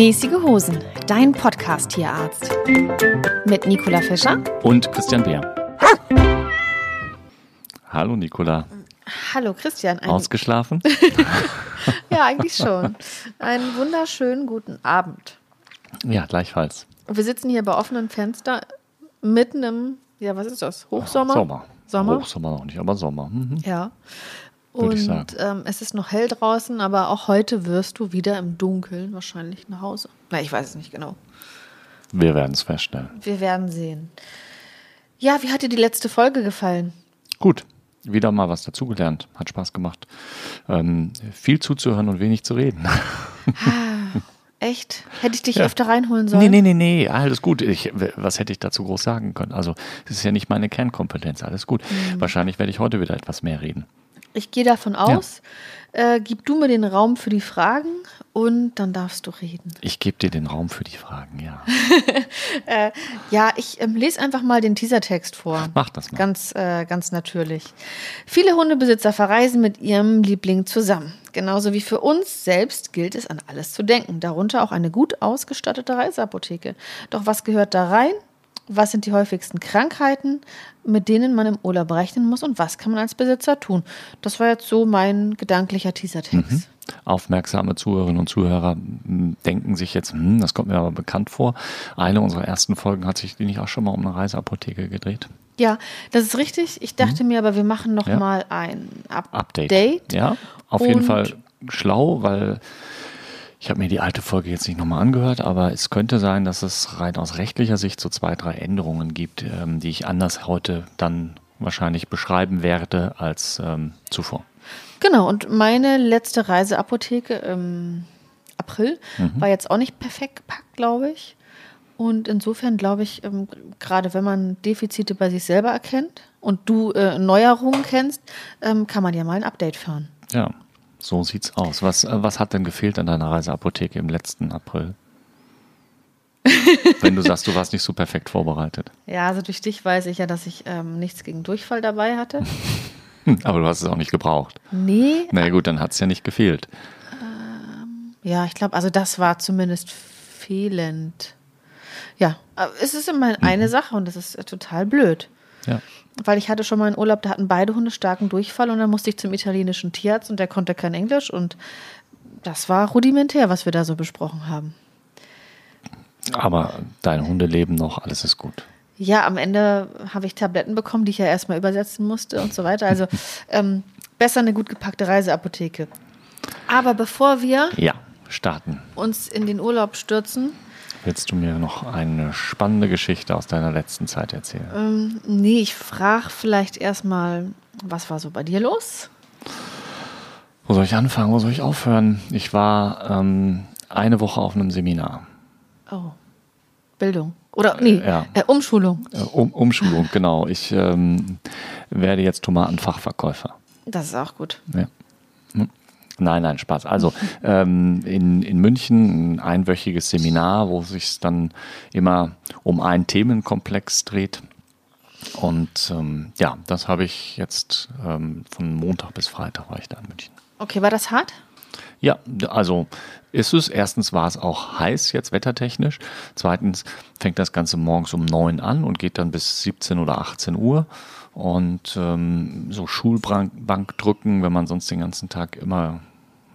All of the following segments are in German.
Mäßige Hosen, dein Podcast-Tierarzt. Mit Nicola Fischer Und Christian Beer. Hallo Nicola. Hallo Christian. Ein, Ausgeschlafen? ja, eigentlich schon. Einen wunderschönen guten Abend. ja, gleichfalls. Wir sitzen hier bei offenem Fenster mitten im, ja, was ist das? Hochsommer? Sommer. Sommer? Hochsommer noch nicht, aber Sommer. Mhm. Ja. Und ähm, es ist noch hell draußen, aber auch heute wirst du wieder im Dunkeln wahrscheinlich nach Hause. Na, ich weiß es nicht genau. Wir werden es feststellen. Wir werden sehen. Ja, wie hat dir die letzte Folge gefallen? Gut, wieder mal was dazugelernt. Hat Spaß gemacht. Ähm, viel zuzuhören und wenig zu reden. Echt? Hätte ich dich Ja. öfter reinholen sollen? Nee, nee, nee, nee, alles gut. Ich, was hätte ich dazu groß sagen können? Also, es ist ja nicht meine Kernkompetenz, alles gut. Mhm. Wahrscheinlich werde ich heute wieder etwas mehr reden. Ich gehe davon aus. Äh, gib du mir den Raum für die Fragen und dann darfst du reden. Ich gebe dir den Raum für die Fragen, ja. Ja, ich ähm, lese einfach mal den Teasertext vor. Mach das mal. Ganz, äh, ganz natürlich. Viele Hundebesitzer verreisen mit ihrem Liebling zusammen. Genauso wie für uns selbst gilt es, an alles zu denken. Darunter auch eine gut ausgestattete Reiseapotheke. Doch was gehört da rein? Was sind die häufigsten Krankheiten, mit denen man im Urlaub rechnen muss? Und was kann man als Besitzer tun? Das war jetzt so mein gedanklicher Teasertext. Aufmerksame Zuhörerinnen und Zuhörer m, denken sich jetzt, hm, das kommt mir aber bekannt vor. Eine unserer ersten Folgen hat sich die nicht auch schon mal um eine Reiseapotheke gedreht. Ja, das ist richtig. Ich dachte mir aber, wir machen noch Mhm. Ja. mal ein Up Update. Date. Ja, auf jeden Fall schlau, weil ich habe mir die alte Folge jetzt nicht nochmal angehört, aber es könnte sein, dass es rein aus rechtlicher Sicht so zwei, drei Änderungen gibt, ähm, die ich anders heute dann wahrscheinlich beschreiben werde als ähm, zuvor. Genau, und meine letzte Reiseapotheke im April Mhm. war jetzt auch nicht perfekt gepackt, glaube ich. Und insofern glaube ich, ähm, gerade wenn man Defizite bei sich selber erkennt und du äh, Neuerungen kennst, ähm, kann man ja mal ein Update fahren. Ja, so sieht's aus. Was, äh, was hat denn gefehlt an deiner Reiseapotheke im letzten April? Wenn du sagst, du warst nicht so perfekt vorbereitet. Ja, also durch dich weiß ich ja, dass ich ähm, nichts gegen Durchfall dabei hatte. Aber du hast es auch nicht gebraucht. Nee, Na ja, gut, dann hat's ja nicht gefehlt. ja, ich glaube, also das war zumindest fehlend. Ja, aber es ist immer eine Sache und das ist äh, total blöd. Ja. Weil ich hatte schon mal einen Urlaub, da hatten beide Hunde starken Durchfall und dann musste ich zum italienischen Tierarzt und der konnte kein Englisch und das war rudimentär, was wir da so besprochen haben. Aber deine Hunde leben noch, alles ist gut. Ja, am Ende habe ich Tabletten bekommen, die ich ja erstmal übersetzen musste und so weiter. Also ähm, besser eine gut gepackte Reiseapotheke. Aber bevor wir Ja, starten. uns in den Urlaub stürzen, Willst du mir noch eine spannende Geschichte aus deiner letzten Zeit erzählen? ähm, nee, ich frage vielleicht erstmal, was war so bei dir los? Wo soll ich anfangen? Wo soll ich aufhören? Ich war ähm, eine Woche auf einem Seminar. Oh, Bildung. Oder nee, Ja. äh, Umschulung. Äh, um, Umschulung, genau. Ich ähm, werde jetzt Tomatenfachverkäufer. Das ist auch gut. Ja. Nein, nein, Spaß. Also ähm, in, in München ein einwöchiges Seminar, wo sich dann immer um einen Themenkomplex dreht. Und ähm, ja, das habe ich jetzt ähm, von Montag bis Freitag war ich da in München. Okay, war das hart? Ja, also ist es. Erstens war es auch heiß jetzt wettertechnisch. Zweitens fängt das Ganze morgens um 9 an und geht dann bis 17 oder 18 Uhr. Und ähm, so Schulbank drücken, wenn man sonst den ganzen Tag immer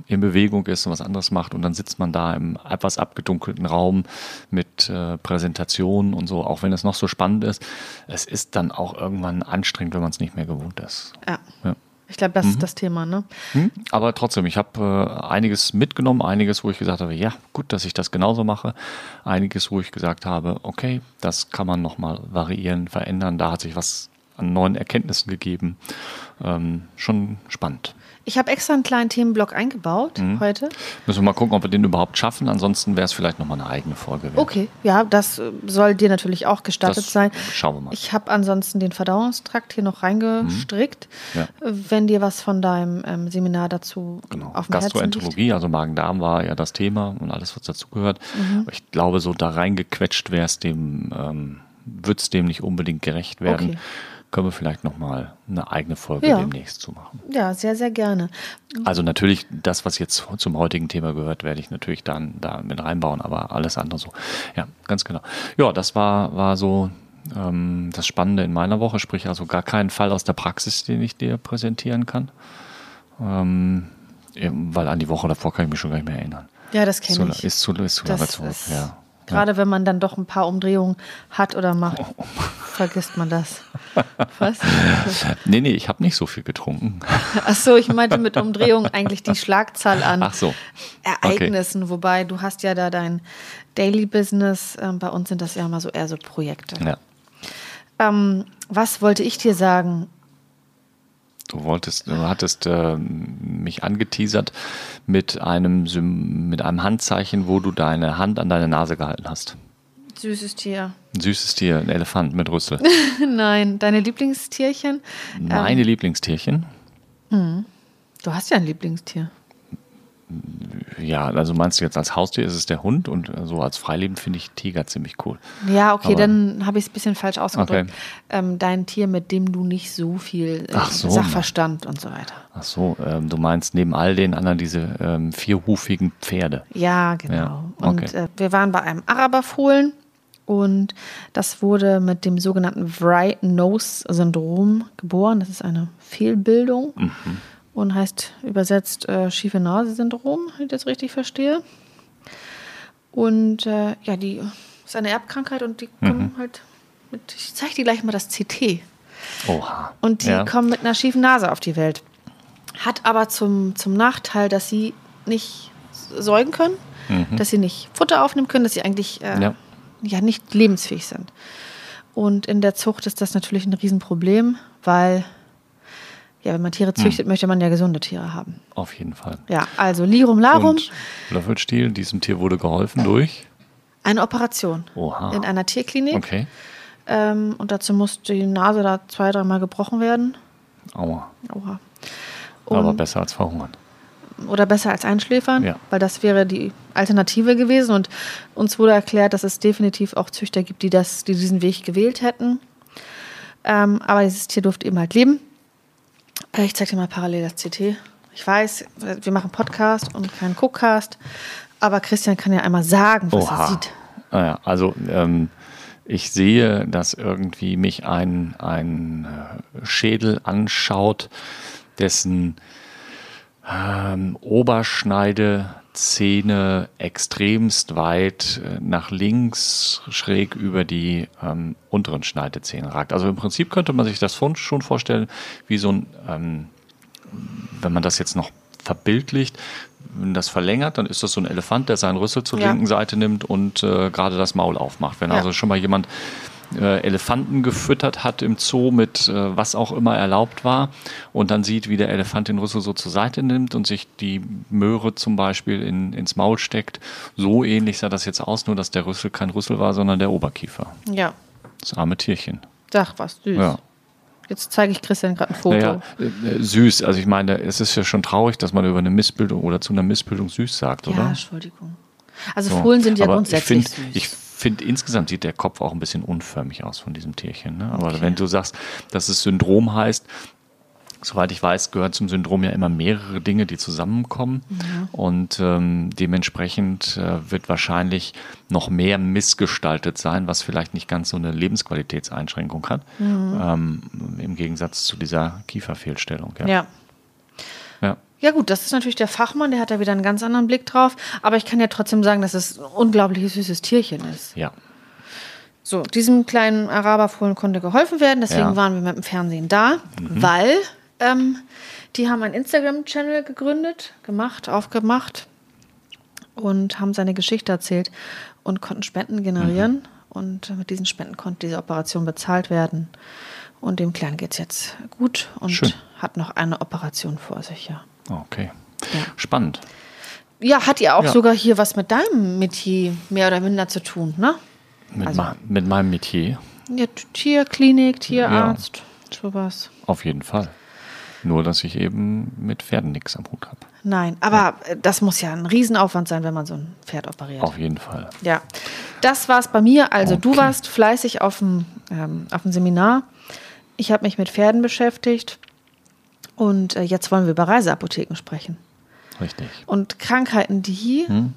in Bewegung ist und was anderes macht und dann sitzt man da im etwas abgedunkelten Raum mit äh, Präsentationen und so, auch wenn es noch so spannend ist, es ist dann auch irgendwann anstrengend, wenn man es nicht mehr gewohnt ist. Ja. Ja. Ich glaube, das ist das Thema, ne? Hm? Aber trotzdem, ich habe äh, einiges mitgenommen, einiges, wo ich gesagt habe, ja, gut, dass ich das genauso mache. Einiges, wo ich gesagt habe, okay, das kann man nochmal variieren, verändern. Da hat sich was an neuen Erkenntnissen gegeben. Ähm, schon spannend. Ich habe extra einen kleinen Themenblock eingebaut Mhm. heute. Müssen wir mal gucken, ob wir den überhaupt schaffen. Ansonsten wäre es vielleicht nochmal eine eigene Folge. wert. Okay, ja, das äh, soll dir natürlich auch gestattet Das sein. schauen wir mal. Ich habe ansonsten den Verdauungstrakt hier noch reingestrickt. Ja. Äh, Wenn dir was von deinem ähm, Seminar dazu Genau. auf dem. Gastroenterologie, also Magen-Darm war ja das Thema und alles, was dazugehört. Mhm. Ich glaube, so da reingequetscht wäre es dem, ähm, wird es dem nicht unbedingt gerecht werden. Okay. Können wir vielleicht nochmal eine eigene Folge Ja. demnächst zu machen. Ja, sehr, sehr gerne. Also natürlich, das, was jetzt zum heutigen Thema gehört, werde ich natürlich dann da mit reinbauen, aber alles andere so. Ja, ganz genau. Ja, das war, war so ähm, das Spannende in meiner Woche, sprich also gar keinen Fall aus der Praxis, den ich dir präsentieren kann. Ähm, weil an die Woche davor kann ich mich schon gar nicht mehr erinnern. Ja, das kenne ich. ist zu, ist zu lange zurück. Ja. Gerade wenn man dann doch ein paar Umdrehungen hat oder macht, Oh. vergisst man das. Was? Nee, nee, ich habe nicht so viel getrunken. Achso, ich meinte mit Umdrehung eigentlich die Schlagzahl an Ach so. Ereignissen, wobei du hast ja da dein Daily Business. Ähm, bei uns sind das ja immer so eher so Projekte. Ja. Ähm, was wollte ich dir sagen? Du wolltest, du hattest ähm, mich angeteasert mit einem, Sym- mit einem Handzeichen, wo du deine Hand an deine Nase gehalten hast. Süßes Tier. Ein süßes Tier, ein Elefant mit Rüssel. Nein, deine Lieblingstierchen? Meine Lieblingstierchen. Du hast ja ein Lieblingstier. Ja, also meinst du jetzt als Haustier ist es der Hund und so als Freileben finde ich Tiger ziemlich cool. Ja, okay, Aber- dann habe ich es ein bisschen falsch ausgedrückt. Okay. Ähm, dein Tier, mit dem du nicht so viel äh, so. Sachverstand und so weiter. Ach so, ähm, du meinst neben all den anderen diese ähm, vierhufigen Pferde. Ja, genau. Ja, Und okay. äh, wir waren bei einem Araberfohlen und das wurde mit dem sogenannten Wright-Nose-Syndrom geboren. Das ist eine Fehlbildung Mhm. Und heißt übersetzt äh, schiefe Nase-Syndrom, wenn ich das richtig verstehe. Und äh, ja, die ist eine Erbkrankheit und die Mhm. kommen halt mit, ich zeige dir gleich mal das CT. Oha. Und die ja. kommen mit einer schiefen Nase auf die Welt. Hat aber zum, zum Nachteil, dass sie nicht säugen können, dass sie nicht Futter aufnehmen können, dass sie eigentlich äh, ja. Ja. nicht lebensfähig sind. Und in der Zucht ist das natürlich ein Riesenproblem, weil ja, wenn man Tiere züchtet, möchte man ja gesunde Tiere haben. Auf jeden Fall. Ja, also Lirum Larum, Und Löffelstiel, diesem Tier wurde geholfen durch. eine Operation Oha. in einer Tierklinik. Okay. Ähm, und dazu muss die Nase da zwei, dreimal gebrochen werden. Aua. Aber Und- besser als verhungern. oder besser als einschläfern, Ja. weil das wäre die Alternative gewesen. Und uns wurde erklärt, dass es definitiv auch Züchter gibt, die, das, die diesen Weg gewählt hätten. Ähm, aber dieses Tier durfte eben halt leben. Äh, Ich zeige dir mal parallel das CT. Ich weiß, wir machen Podcast und keinen Cookcast, aber Christian kann ja einmal sagen, was er sieht. Naja, also ähm, ich sehe, dass irgendwie mich ein, ein äh, Schädel anschaut, dessen ähm, Oberschneidezähne extremst weit äh, nach links schräg über die ähm, unteren Schneidezähne ragt. Also im Prinzip könnte man sich das schon schon vorstellen, wie so ein ähm, wenn man das jetzt noch verbildlicht, wenn das verlängert, dann ist das so ein Elefant, der seinen Rüssel zur Ja. linken Seite nimmt und äh, gerade das Maul aufmacht. Wenn Ja. also schon mal jemand äh, Elefanten gefüttert hat im Zoo mit äh, was auch immer erlaubt war und dann sieht, wie der Elefant den Rüssel so zur Seite nimmt und sich die Möhre zum Beispiel in, ins Maul steckt, so ähnlich sah das jetzt aus, nur dass der Rüssel kein Rüssel war, sondern der Oberkiefer. Ja, Das arme Tierchen. sag was, süß. Ja. Jetzt zeige ich Christian gerade ein Foto. Naja, äh, süß. Also ich meine, es ist ja schon traurig, dass man über eine Missbildung oder zu einer Missbildung süß sagt, Ja, oder? Entschuldigung. Also So. Fohlen sind ja Aber grundsätzlich ich süß. find, Ich finde, insgesamt sieht der Kopf auch ein bisschen unförmig aus von diesem Tierchen. Ne? Aber Okay. wenn du sagst, dass es Syndrom heißt, soweit ich weiß, gehören zum Syndrom ja immer mehrere Dinge, die zusammenkommen. Und ähm, dementsprechend äh, wird wahrscheinlich noch mehr missgestaltet sein, was vielleicht nicht ganz so eine Lebensqualitätseinschränkung hat. Ähm, Im Gegensatz zu dieser Kieferfehlstellung. Ja. ja. Ja. Gut, das ist natürlich der Fachmann, der hat da wieder einen ganz anderen Blick drauf. Aber ich kann ja trotzdem sagen, dass es ein unglaublich süßes Tierchen ist. ja. So, diesem kleinen Araberfohlen konnte geholfen werden. Deswegen Ja. waren wir mit dem Fernsehen da, weil ähm, die haben einen Instagram-Channel gegründet, gemacht, aufgemacht und haben seine Geschichte erzählt und konnten Spenden generieren. Und mit diesen Spenden konnte diese Operation bezahlt werden. Und dem Kleinen geht es jetzt gut und Schön. hat noch eine Operation vor sich, ja. Okay. Ja. Spannend. Ja, hat ja auch Ja. sogar hier was mit deinem Metier mehr oder minder zu tun, ne? Mit, Also- ma- mit meinem Metier Ja, Tierklinik, Tierarzt, sowas. auf jeden Fall. Nur, dass ich eben mit Pferden nichts am Hut habe. Nein, aber äh, das muss ja ein Riesenaufwand sein, wenn man so ein Pferd operiert. Auf jeden Fall. Ja, das war's bei mir. Also du Okay. warst fleißig auf dem, ähm, auf dem Seminar. Ich habe mich mit Pferden beschäftigt. Und äh, jetzt wollen wir über Reiseapotheken sprechen. Richtig. Und Krankheiten, die Hm?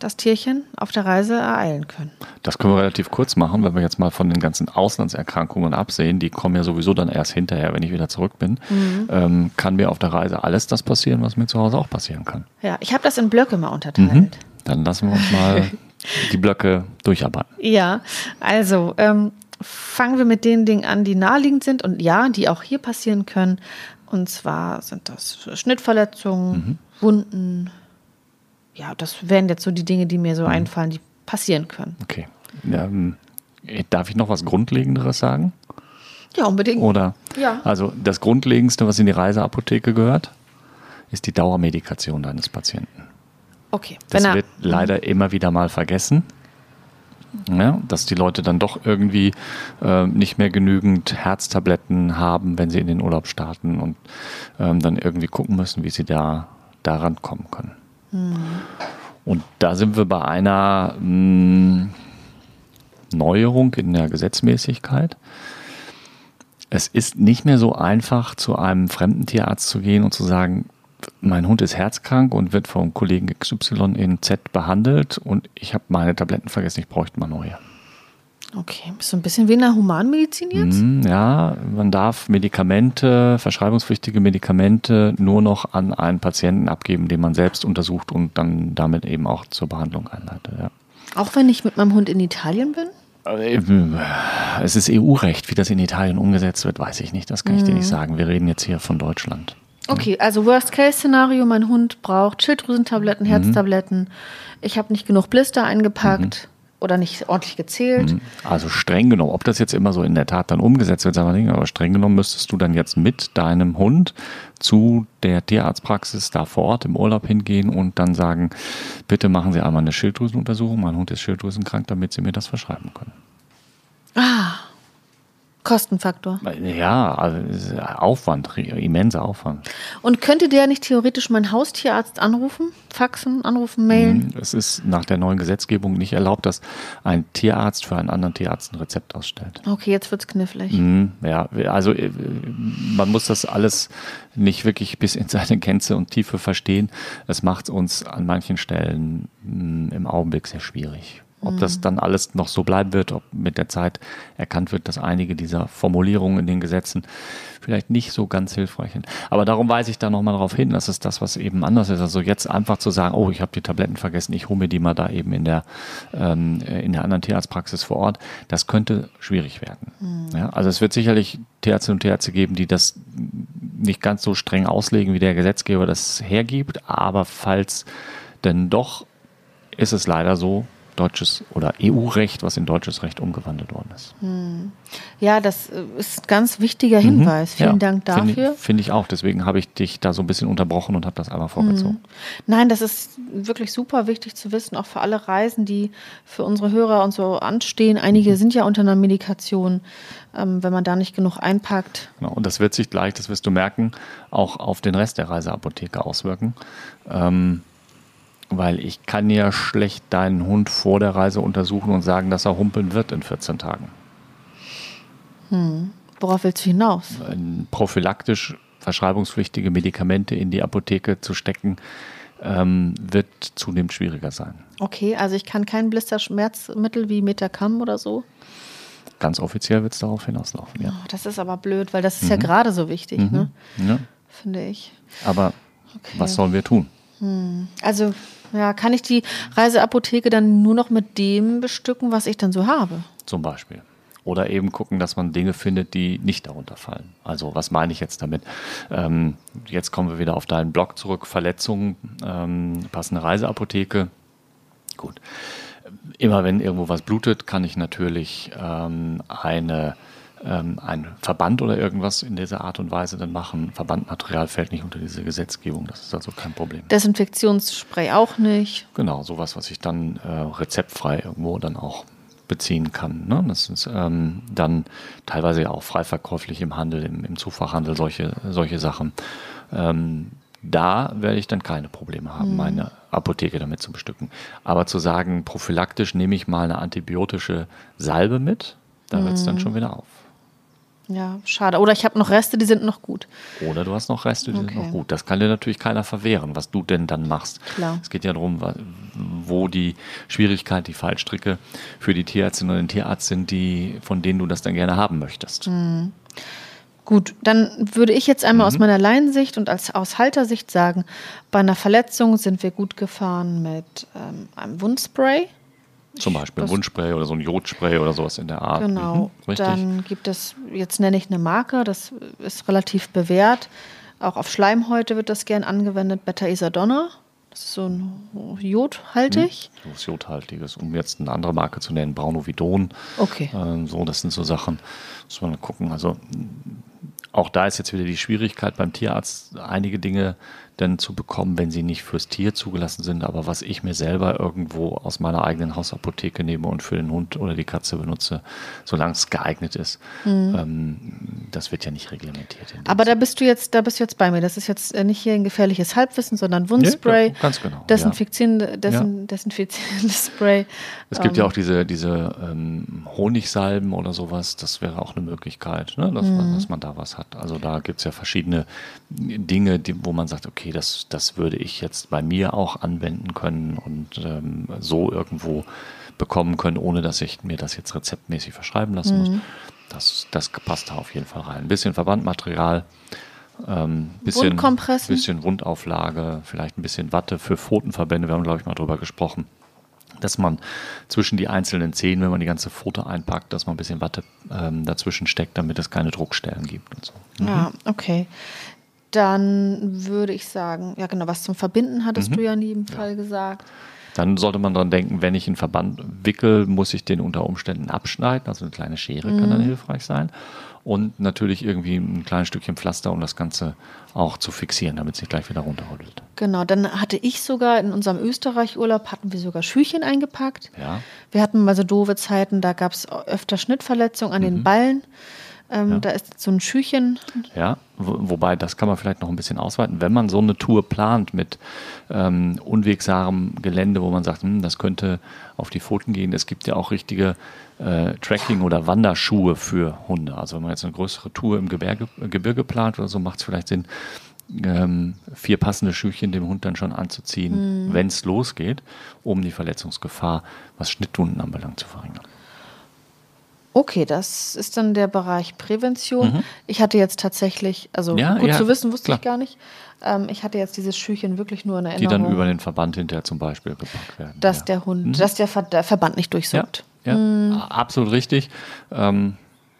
das Tierchen auf der Reise ereilen können. Das können wir relativ kurz machen, wenn wir jetzt mal von den ganzen Auslandserkrankungen absehen. Die kommen ja sowieso dann erst hinterher, wenn ich wieder zurück bin. Mhm. Ähm, kann mir auf der Reise alles das passieren, was mir zu Hause auch passieren kann. Ja, ich habe das in Blöcke mal unterteilt. Mhm. Dann lassen wir uns mal die Blöcke durcharbeiten. Ja, also ähm, fangen wir mit den Dingen an, die naheliegend sind und ja, die auch hier passieren können. Und zwar sind das Schnittverletzungen, Wunden. Ja, das wären jetzt so die Dinge, die mir so einfallen, die passieren können. Okay. Ähm, darf ich noch was Grundlegenderes sagen? Ja, unbedingt. Oder? Ja. Also das Grundlegendste, was in die Reiseapotheke gehört, ist die Dauermedikation deines Patienten. Okay, Das wenn er, wird leider immer wieder mal vergessen. Ja, dass die Leute dann doch irgendwie äh, nicht mehr genügend Herztabletten haben, wenn sie in den Urlaub starten und ähm, dann irgendwie gucken müssen, wie sie da daran kommen können. Und da sind wir bei einer mh, Neuerung in der Gesetzmäßigkeit. Es ist nicht mehr so einfach, zu einem fremden Tierarzt zu gehen und zu sagen, mein Hund ist herzkrank und wird vom Kollegen XY in Z behandelt und ich habe meine Tabletten vergessen, ich bräuchte mal neue. okay, ist so ein bisschen wie in der Humanmedizin jetzt? Hm, Ja, man darf Medikamente, verschreibungspflichtige Medikamente nur noch an einen Patienten abgeben, den man selbst untersucht und dann damit eben auch zur Behandlung einleitet. Ja. Auch wenn ich mit meinem Hund in Italien bin? Äh, Es ist EU-Recht, wie das in Italien umgesetzt wird, weiß ich nicht. Das kann ich dir nicht sagen. Wir reden jetzt hier von Deutschland. Okay, also Worst-Case-Szenario, mein Hund braucht Schilddrüsentabletten, Herztabletten. Ich habe nicht genug Blister eingepackt oder nicht ordentlich gezählt. Also streng genommen, ob das jetzt immer so in der Tat dann umgesetzt wird, sagen wir nicht, aber streng genommen müsstest du dann jetzt mit deinem Hund zu der Tierarztpraxis da vor Ort im Urlaub hingehen und dann sagen, bitte machen Sie einmal eine Schilddrüsenuntersuchung, mein Hund ist schilddrüsenkrank, damit Sie mir das verschreiben können. Kostenfaktor. Ja, also es Aufwand, immenser Aufwand. Und könnte der nicht theoretisch meinen Haustierarzt anrufen? Faxen, anrufen, mailen? Es ist nach der neuen Gesetzgebung nicht erlaubt, dass ein Tierarzt für einen anderen Tierarzt ein Rezept ausstellt. Okay, jetzt wird's knifflig. Mhm, Ja, also äh, man muss das alles nicht wirklich bis in seine Gänze und Tiefe verstehen. Es macht uns an manchen Stellen mh, im Augenblick sehr schwierig. Ob das dann alles noch so bleiben wird, ob mit der Zeit erkannt wird, dass einige dieser Formulierungen in den Gesetzen vielleicht nicht so ganz hilfreich sind. Aber darum weise ich da nochmal darauf hin, das ist das, was eben anders ist. Also jetzt einfach zu sagen, oh, ich habe die Tabletten vergessen, ich hole mir die mal da eben in der, ähm, in der anderen Tierarztpraxis vor Ort, das könnte schwierig werden. Ja, also es wird sicherlich Tierärzte und Tierärzte geben, die das nicht ganz so streng auslegen, wie der Gesetzgeber das hergibt, aber falls denn doch, ist es leider so, deutsches oder EU-Recht, was in deutsches Recht umgewandelt worden ist. Ja, das äh, ist ein ganz wichtiger Hinweis. Vielen Mhm. Ja, Dank dafür. Finde ich auch. Deswegen habe ich dich da so ein bisschen unterbrochen und habe das einmal vorgezogen. Nein, das ist wirklich super wichtig zu wissen, auch für alle Reisen, die für unsere Hörer und so anstehen. Einige sind ja unter einer Medikation, ähm, wenn man da nicht genug einpackt. Genau. Und das wird sich gleich, das wirst du merken, auch auf den Rest der Reiseapotheke auswirken. Ähm, weil ich kann ja schlecht deinen Hund vor der Reise untersuchen und sagen, dass er humpeln wird in 14 Tagen. Worauf willst du hinaus? Prophylaktisch verschreibungspflichtige Medikamente in die Apotheke zu stecken, ähm, wird zunehmend schwieriger sein. Okay, also ich kann kein Blisterschmerzmittel wie Metacam oder so. Ganz offiziell wird es darauf hinauslaufen, ja. Oh, das ist aber blöd, weil das ist ja gerade so wichtig, ne? ja. finde ich. Aber Okay. was sollen wir tun? Also, ja, kann ich die Reiseapotheke dann nur noch mit dem bestücken, was ich dann so habe? Zum Beispiel. Oder eben gucken, dass man Dinge findet, die nicht darunter fallen. Also was meine ich jetzt damit? Ähm, jetzt kommen wir wieder auf deinen Blog zurück. Verletzungen, ähm, passende Reiseapotheke. Gut. Immer wenn irgendwo was blutet, kann ich natürlich ähm, eine ähm, ein Verband oder irgendwas in dieser Art und Weise dann machen. Verbandmaterial fällt nicht unter diese Gesetzgebung, das ist also kein Problem. Desinfektionsspray auch nicht. Genau, sowas, was ich dann äh, rezeptfrei irgendwo dann auch beziehen kann. Ne? Das ist ähm, dann teilweise ja auch frei verkäuflich im Handel, im, im Zufachhandel, solche, solche Sachen. Ähm, da werde ich dann keine Probleme haben, mhm. meine Apotheke damit zu bestücken. Aber zu sagen, prophylaktisch nehme ich mal eine antibiotische Salbe mit, da mhm. hört es dann schon wieder auf. Ja, schade. Oder ich habe noch Reste, die sind noch gut. Oder du hast noch Reste, die okay. sind noch gut. Das kann dir natürlich keiner verwehren, was du denn dann machst. Klar. Es geht ja darum, wo die Schwierigkeit, die Fallstricke für die Tierärztin oder den Tierarzt sind, die, von denen du das dann gerne haben möchtest. Mhm. Gut, dann würde ich jetzt einmal mhm. aus meiner Laiensicht und als aus Haltersicht sagen, bei einer Verletzung sind wir gut gefahren mit ähm, einem Wundspray. Zum Beispiel ein Wundspray oder so ein Jodspray oder sowas in der Art. Genau. Mhm, dann gibt es, jetzt nenne ich eine Marke, das ist relativ bewährt. Auch auf Schleimhäute wird das gern angewendet, Beta-Isadonna. Das ist so ein jodhaltig. Mhm, so was jodhaltiges. Um jetzt eine andere Marke zu nennen, Braunovidon. Okay. Ähm, so, das sind so Sachen, muss man gucken. Also auch da ist jetzt wieder die Schwierigkeit beim Tierarzt, einige Dinge denn zu bekommen, wenn sie nicht fürs Tier zugelassen sind, aber was ich mir selber irgendwo aus meiner eigenen Hausapotheke nehme und für den Hund oder die Katze benutze, solange es geeignet ist. Mhm. Ähm, das wird ja nicht reglementiert. Aber da bist du jetzt, da bist du jetzt bei mir. Das ist jetzt äh, nicht hier ein gefährliches Halbwissen, sondern Wundspray. Ja, ganz genau. Desinfizierende, desin, ja. Desinfizierendes Spray. Es gibt ähm. ja auch diese, diese ähm, Honigsalben oder sowas. Das wäre auch eine Möglichkeit, ne? dass, mhm. dass man da was hat. Also da gibt es ja verschiedene Dinge, die, wo man sagt, okay, das, das würde ich jetzt bei mir auch anwenden können und ähm, so irgendwo bekommen können, ohne dass ich mir das jetzt rezeptmäßig verschreiben lassen mhm. muss. Das, das passt da auf jeden Fall rein. Ein bisschen Verbandmaterial, ähm, bisschen, bisschen Wundauflage, vielleicht ein bisschen Watte für Pfotenverbände. Wir haben, glaube ich, mal drüber gesprochen, dass man zwischen die einzelnen Zehen, wenn man die ganze Pfote einpackt, dass man ein bisschen Watte ähm, dazwischen steckt, damit es keine Druckstellen gibt und so. Mhm. Ja, okay. Dann würde ich sagen, ja genau, was zum Verbinden hattest mhm. du ja in jedem Fall ja. gesagt. Dann sollte man daran denken, wenn ich einen Verband wickel, muss ich den unter Umständen abschneiden. Also eine kleine Schere mhm. kann dann mhm. hilfreich sein. Und natürlich irgendwie ein kleines Stückchen Pflaster, um das Ganze auch zu fixieren, damit es nicht gleich wieder runterrollt. Genau, dann hatte ich sogar in unserem Österreich-Urlaub hatten wir sogar Schüchchen eingepackt. Ja. Wir hatten mal so doofe Zeiten, da gab es öfter Schnittverletzungen an mhm. den Ballen. Ähm, ja. Da ist so ein Schüchen. Ja, wobei das kann man vielleicht noch ein bisschen ausweiten. Wenn man so eine Tour plant mit ähm, unwegsamem Gelände, wo man sagt, hm, das könnte auf die Pfoten gehen, es gibt ja auch richtige äh, Tracking- oder Wanderschuhe für Hunde. Also wenn man jetzt eine größere Tour im Gebirge, Gebirge plant oder so, macht es vielleicht Sinn, ähm, vier passende Schüchchen dem Hund dann schon anzuziehen, mhm. wenn es losgeht, um die Verletzungsgefahr, was Schnittwunden anbelangt, zu verringern. Okay, das ist dann der Bereich Prävention. Mhm. Ich hatte jetzt tatsächlich, also ja, gut ja, zu wissen, wusste klar. ich gar nicht. Ähm, ich hatte jetzt dieses Schüchchen wirklich nur in Erinnerung. Die dann über den Verband hinterher zum Beispiel gepackt werden. Dass ja. der Hund, mhm. dass der, Ver der, Verband nicht durchsucht. Ja, mhm. absolut richtig. Ähm,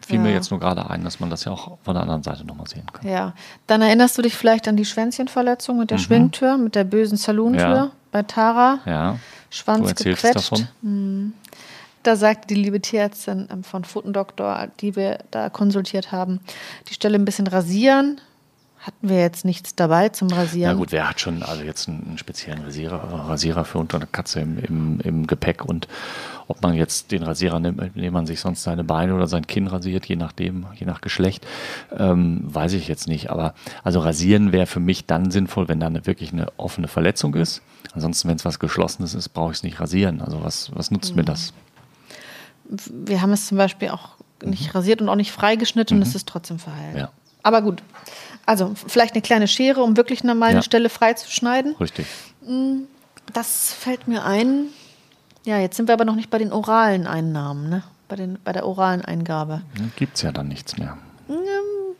fiel mir jetzt nur gerade ein, dass man das ja auch von der anderen Seite nochmal sehen kann. Ja, dann erinnerst du dich vielleicht an die Schwänzchenverletzung mit der mhm. Schwingtür, mit der bösen Salontür bei Tara. Ja. Schwanz du gequetscht. Davon. Da sagte die liebe Tierärztin ähm, von Pfotendoktor, die wir da konsultiert haben, die Stelle ein bisschen rasieren. Hatten wir jetzt nichts dabei zum Rasieren? Ja gut, wer hat schon also jetzt einen, speziellen Rasierer, Rasierer für unter eine Katze im, im, im, Gepäck und ob man jetzt den Rasierer nimmt, mit dem man sich sonst seine Beine oder sein Kinn rasiert, je nachdem, je nach Geschlecht, ähm, weiß ich jetzt nicht. Aber also rasieren wäre für mich dann sinnvoll, wenn da eine, wirklich eine offene Verletzung ist. Ansonsten, wenn es was Geschlossenes ist, brauche ich es nicht rasieren. Also was, was nutzt mhm. mir das? Wir haben es zum Beispiel auch nicht mhm. rasiert und auch nicht freigeschnitten mhm. und es ist trotzdem verheilt. Ja. Aber gut. Also vielleicht eine kleine Schere, um wirklich mal eine ja. Stelle freizuschneiden. Richtig. Mm, das fällt mir ein. Ja, jetzt sind wir aber noch nicht bei den oralen Einnahmen, ne? Bei, den, bei der oralen Eingabe. Gibt es ja dann nichts mehr.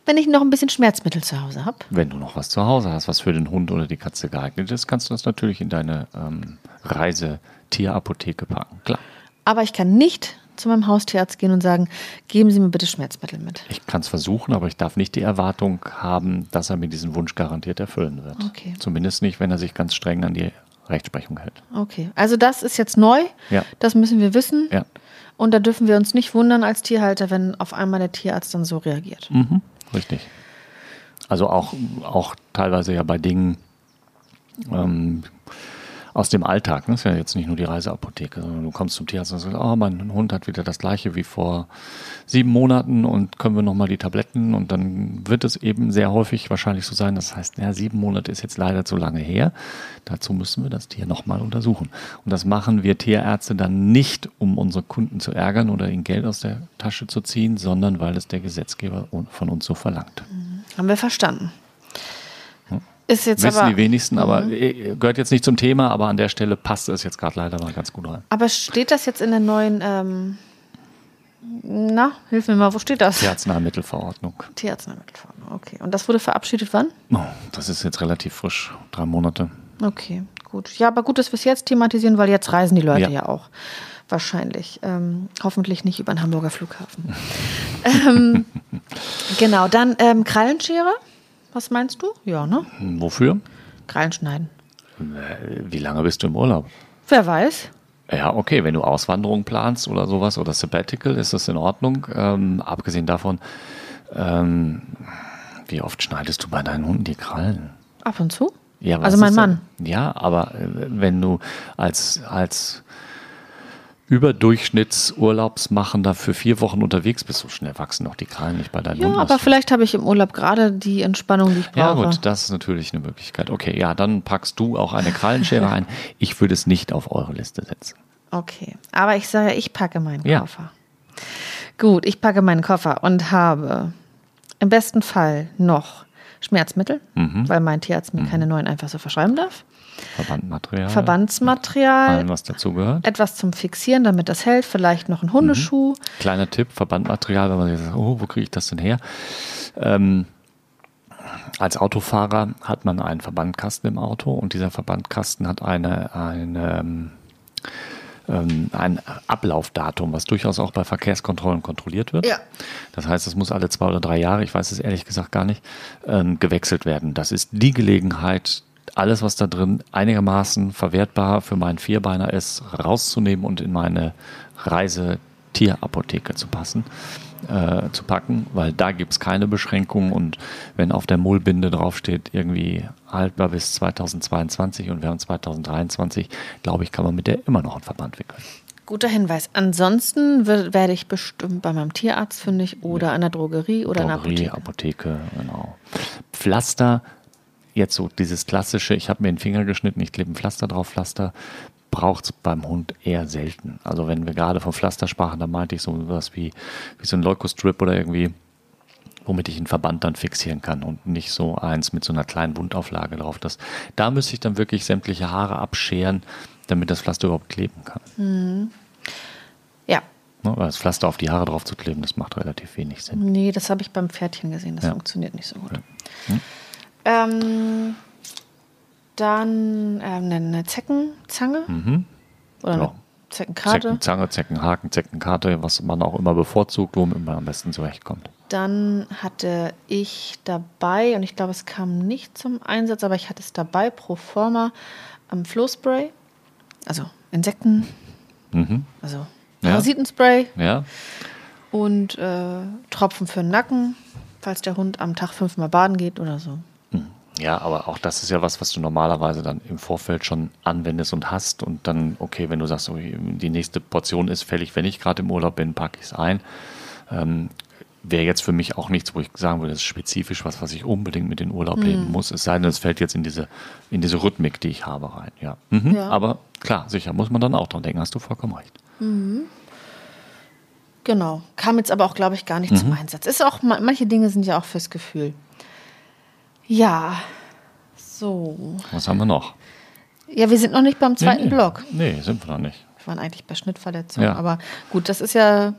Wenn ich noch ein bisschen Schmerzmittel zu Hause habe. Wenn du noch was zu Hause hast, was für den Hund oder die Katze geeignet ist, kannst du das natürlich in deine ähm, Reisetierapotheke packen. Klar. Aber ich kann nicht zu meinem Haustierarzt gehen und sagen, geben Sie mir bitte Schmerzmittel mit. Ich kann es versuchen, aber ich darf nicht die Erwartung haben, dass er mir diesen Wunsch garantiert erfüllen wird. Okay. Zumindest nicht, wenn er sich ganz streng an die Rechtsprechung hält. Okay, also das ist jetzt neu. Ja. Das müssen wir wissen. Ja. Und da dürfen wir uns nicht wundern als Tierhalter, wenn auf einmal der Tierarzt dann so reagiert. Mhm, richtig. Also auch, auch teilweise ja bei Dingen, ähm, aus dem Alltag. Ne? Das ist ja jetzt nicht nur die Reiseapotheke, sondern du kommst zum Tierarzt und sagst, oh, mein Hund hat wieder das gleiche wie vor sieben Monaten und können wir nochmal die Tabletten und dann wird es eben sehr häufig wahrscheinlich so sein. Das heißt, ja, sieben Monate ist jetzt leider zu lange her. Dazu müssen wir das Tier nochmal untersuchen. Und das machen wir Tierärzte dann nicht, um unsere Kunden zu ärgern oder ihnen Geld aus der Tasche zu ziehen, sondern weil es der Gesetzgeber von uns so verlangt. Haben wir verstanden. Ist jetzt Wissen aber, die wenigsten, aber mhm. Äh, gehört jetzt nicht zum Thema, aber an der Stelle passt es jetzt gerade leider mal ganz gut rein. Aber steht das jetzt in der neuen, ähm, na, hilf mir mal, wo steht das? Tierarzneimittelverordnung. Tierarzneimittelverordnung, okay. Und das wurde verabschiedet wann? Oh, das ist jetzt relativ frisch, drei Monate. Okay, gut. Ja, aber gut, dass wir es jetzt thematisieren, weil jetzt reisen die Leute ja, ja auch. Wahrscheinlich. Ähm, hoffentlich nicht über den Hamburger Flughafen. ähm, genau, dann ähm, Krallenschere. Was meinst du? Ja, ne? Wofür? Krallen schneiden. Wie lange bist du im Urlaub? Wer weiß. Ja, okay, wenn du Auswanderung planst oder sowas oder Sabbatical, ist das in Ordnung. Ähm, abgesehen davon, ähm, wie oft schneidest du bei deinen Hunden die Krallen? Ab und zu. Ja, also mein Mann. Ja, aber äh, wenn du als, als Überdurchschnittsurlaubsmachender für vier Wochen unterwegs bist, so schnell wachsen auch die Krallen nicht bei deinen Ja, aber vielleicht habe ich im Urlaub gerade die Entspannung, die ich brauche. Ja gut, das ist natürlich eine Möglichkeit. Okay, ja, dann packst du auch eine Krallenschere ein. Ich würde es nicht auf eure Liste setzen. Okay, aber ich sage, ich packe meinen ja. Koffer. Gut, ich packe meinen Koffer und habe im besten Fall noch Schmerzmittel, mhm. weil mein Tierarzt mir mhm. keine neuen einfach so verschreiben darf. Verbandmaterial. Verbandsmaterial. Allem, was dazugehört. Etwas zum Fixieren, damit das hält. Vielleicht noch ein Hundeschuh. Mhm. Kleiner Tipp: Verbandmaterial, wenn man sagt, oh, wo kriege ich das denn her? Ähm, als Autofahrer hat man einen Verbandkasten im Auto und dieser Verbandkasten hat eine, eine ähm, ein Ablaufdatum, was durchaus auch bei Verkehrskontrollen kontrolliert wird. Ja. Das heißt, es muss alle zwei oder drei Jahre, ich weiß es ehrlich gesagt gar nicht, ähm, gewechselt werden. Das ist die Gelegenheit, alles, was da drin einigermaßen verwertbar für meinen Vierbeiner ist, rauszunehmen und in meine Reisetierapotheke zu passen, äh, zu packen, weil da gibt es keine Beschränkungen und wenn auf der Mullbinde draufsteht, irgendwie haltbar bis 2022 und wir haben 2023, glaube ich, kann man mit der immer noch einen Verband wickeln. Guter Hinweis. Ansonsten werde ich bestimmt bei meinem Tierarzt fündig oder ja. an der Drogerie oder Drogerie, in der Apotheke. Apotheke, genau. Pflaster jetzt so dieses klassische, ich habe mir den Finger geschnitten, ich klebe ein Pflaster drauf, Pflaster braucht es beim Hund eher selten. Also wenn wir gerade vom Pflaster sprachen, da meinte ich so was wie, wie so ein Leukostrip oder irgendwie, womit ich einen Verband dann fixieren kann und nicht so eins mit so einer kleinen Wundauflage drauf. Das, da müsste ich dann wirklich sämtliche Haare abscheren, damit das Pflaster überhaupt kleben kann. Mhm. Ja. Ne, weil das Pflaster auf die Haare drauf zu kleben, das macht relativ wenig Sinn. Nee, das habe ich beim Pferdchen gesehen, das ja. funktioniert nicht so gut. Ja. Hm? Ähm, dann ähm, eine Zeckenzange. Mhm. Oder eine ja. Zeckenkarte. Zeckenzange, Zeckenhaken, Zeckenkarte, was man auch immer bevorzugt, womit man am besten zurechtkommt. Dann hatte ich dabei, und ich glaube, es kam nicht zum Einsatz, aber ich hatte es dabei, pro forma am Flohspray. Also Insekten. Mhm. Also Parasitenspray. Ja. ja. Und äh, Tropfen für den Nacken, falls der Hund am Tag fünfmal baden geht oder so. Ja, aber auch das ist ja was, was du normalerweise dann im Vorfeld schon anwendest und hast. Und dann, okay, wenn du sagst, okay, die nächste Portion ist fällig, wenn ich gerade im Urlaub bin, packe ich es ein. Ähm, Wäre jetzt für mich auch nichts, wo ich sagen würde, das ist spezifisch was, was ich unbedingt mit in den Urlaub mhm. nehmen muss. Es sei denn, es fällt jetzt in diese, in diese Rhythmik, die ich habe, rein. Ja. Mhm. ja. Aber klar, sicher, muss man dann auch dran denken, hast du vollkommen recht. Mhm. Genau. Kam jetzt aber auch, glaube ich, gar nicht zum mhm. Einsatz. Ist auch, manche Dinge sind ja auch fürs Gefühl. Ja, so. Was haben wir noch? Ja, wir sind noch nicht beim zweiten nee, nee. Block. Nee, sind wir noch nicht. Wir waren eigentlich bei Schnittverletzungen. Ja. Aber gut, das ist ja.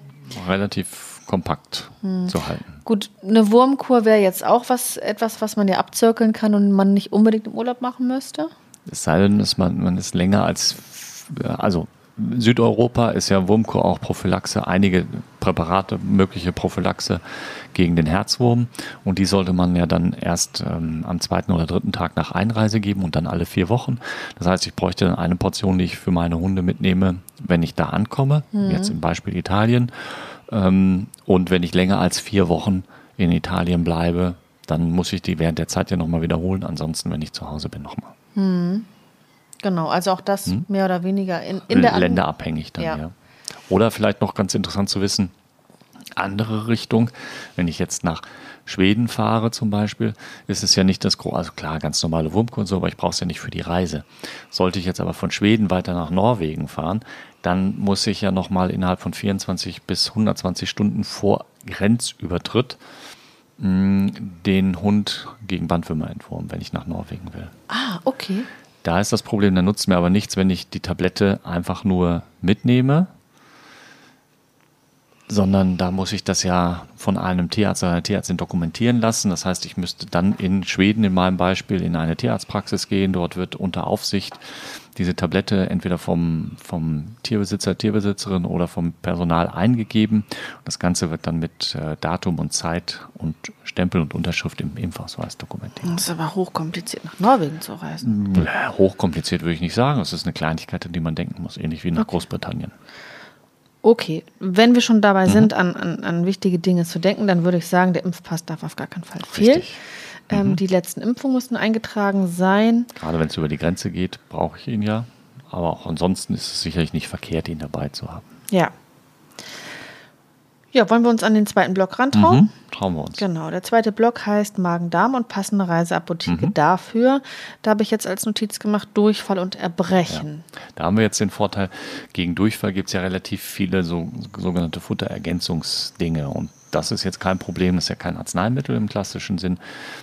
Relativ kompakt hm. zu halten. Gut, eine Wurmkur wäre jetzt auch was, etwas, was man ja abzirkeln kann und man nicht unbedingt im Urlaub machen müsste. Es sei denn, dass man, man ist länger als. Also Südeuropa ist ja Wurmkur auch Prophylaxe. Einige Präparate, mögliche Prophylaxe gegen den Herzwurm. Und die sollte man ja dann erst ähm, am zweiten oder dritten Tag nach Einreise geben und dann alle vier Wochen. Das heißt, ich bräuchte dann eine Portion, die ich für meine Hunde mitnehme, wenn ich da ankomme. Mhm. Jetzt im Beispiel Italien. Ähm, und wenn ich länger als vier Wochen in Italien bleibe, dann muss ich die während der Zeit ja nochmal wiederholen. Ansonsten, wenn ich zu Hause bin, nochmal. Mhm. Genau, also auch das hm? mehr oder weniger in, in der Länderabhängig dann, ja. ja. Oder vielleicht noch ganz interessant zu wissen, andere Richtung, wenn ich jetzt nach Schweden fahre zum Beispiel, ist es ja nicht das große, also klar, ganz normale Wurmkur und so, aber ich brauche es ja nicht für die Reise. Sollte ich jetzt aber von Schweden weiter nach Norwegen fahren, dann muss ich ja nochmal innerhalb von 24 bis 120 Stunden vor Grenzübertritt mh, den Hund gegen Bandwürmer entwurmen, wenn ich nach Norwegen will. Ah, okay. Da ist das Problem, da nutzt mir aber nichts, wenn ich die Tablette einfach nur mitnehme, sondern da muss ich das ja von einem Tierarzt oder einer Tierärztin dokumentieren lassen. Das heißt, ich müsste dann in Schweden in meinem Beispiel in eine Tierarztpraxis gehen. Dort wird unter Aufsicht diese Tablette entweder vom, vom Tierbesitzer, Tierbesitzerin oder vom Personal eingegeben. Das Ganze wird dann mit äh, Datum und Zeit und Stempel und Unterschrift im Impfausweis dokumentiert. Das ist aber hochkompliziert, nach Norwegen zu reisen. Ja, hochkompliziert würde ich nicht sagen. Es ist eine Kleinigkeit, an die man denken muss, ähnlich wie nach okay. Großbritannien. Okay, wenn wir schon dabei mhm. sind, an, an, an wichtige Dinge zu denken, dann würde ich sagen, der Impfpass darf auf gar keinen Fall fehlen. Ähm, mhm. Die letzten Impfungen müssen eingetragen sein. Gerade wenn es über die Grenze geht, brauche ich ihn ja. Aber auch ansonsten ist es sicherlich nicht verkehrt, ihn dabei zu haben. Ja. Ja, wollen wir uns an den zweiten Block rantrauen? Mhm, trauen wir uns. Genau, der zweite Block heißt Magen-Darm und passende Reiseapotheke mhm. dafür. Da habe ich jetzt als Notiz gemacht, Durchfall und Erbrechen. Ja. Da haben wir jetzt den Vorteil, gegen Durchfall gibt es ja relativ viele so, sogenannte Futterergänzungsdinge und das ist jetzt kein Problem, das ist ja kein Arzneimittel im klassischen Sinn.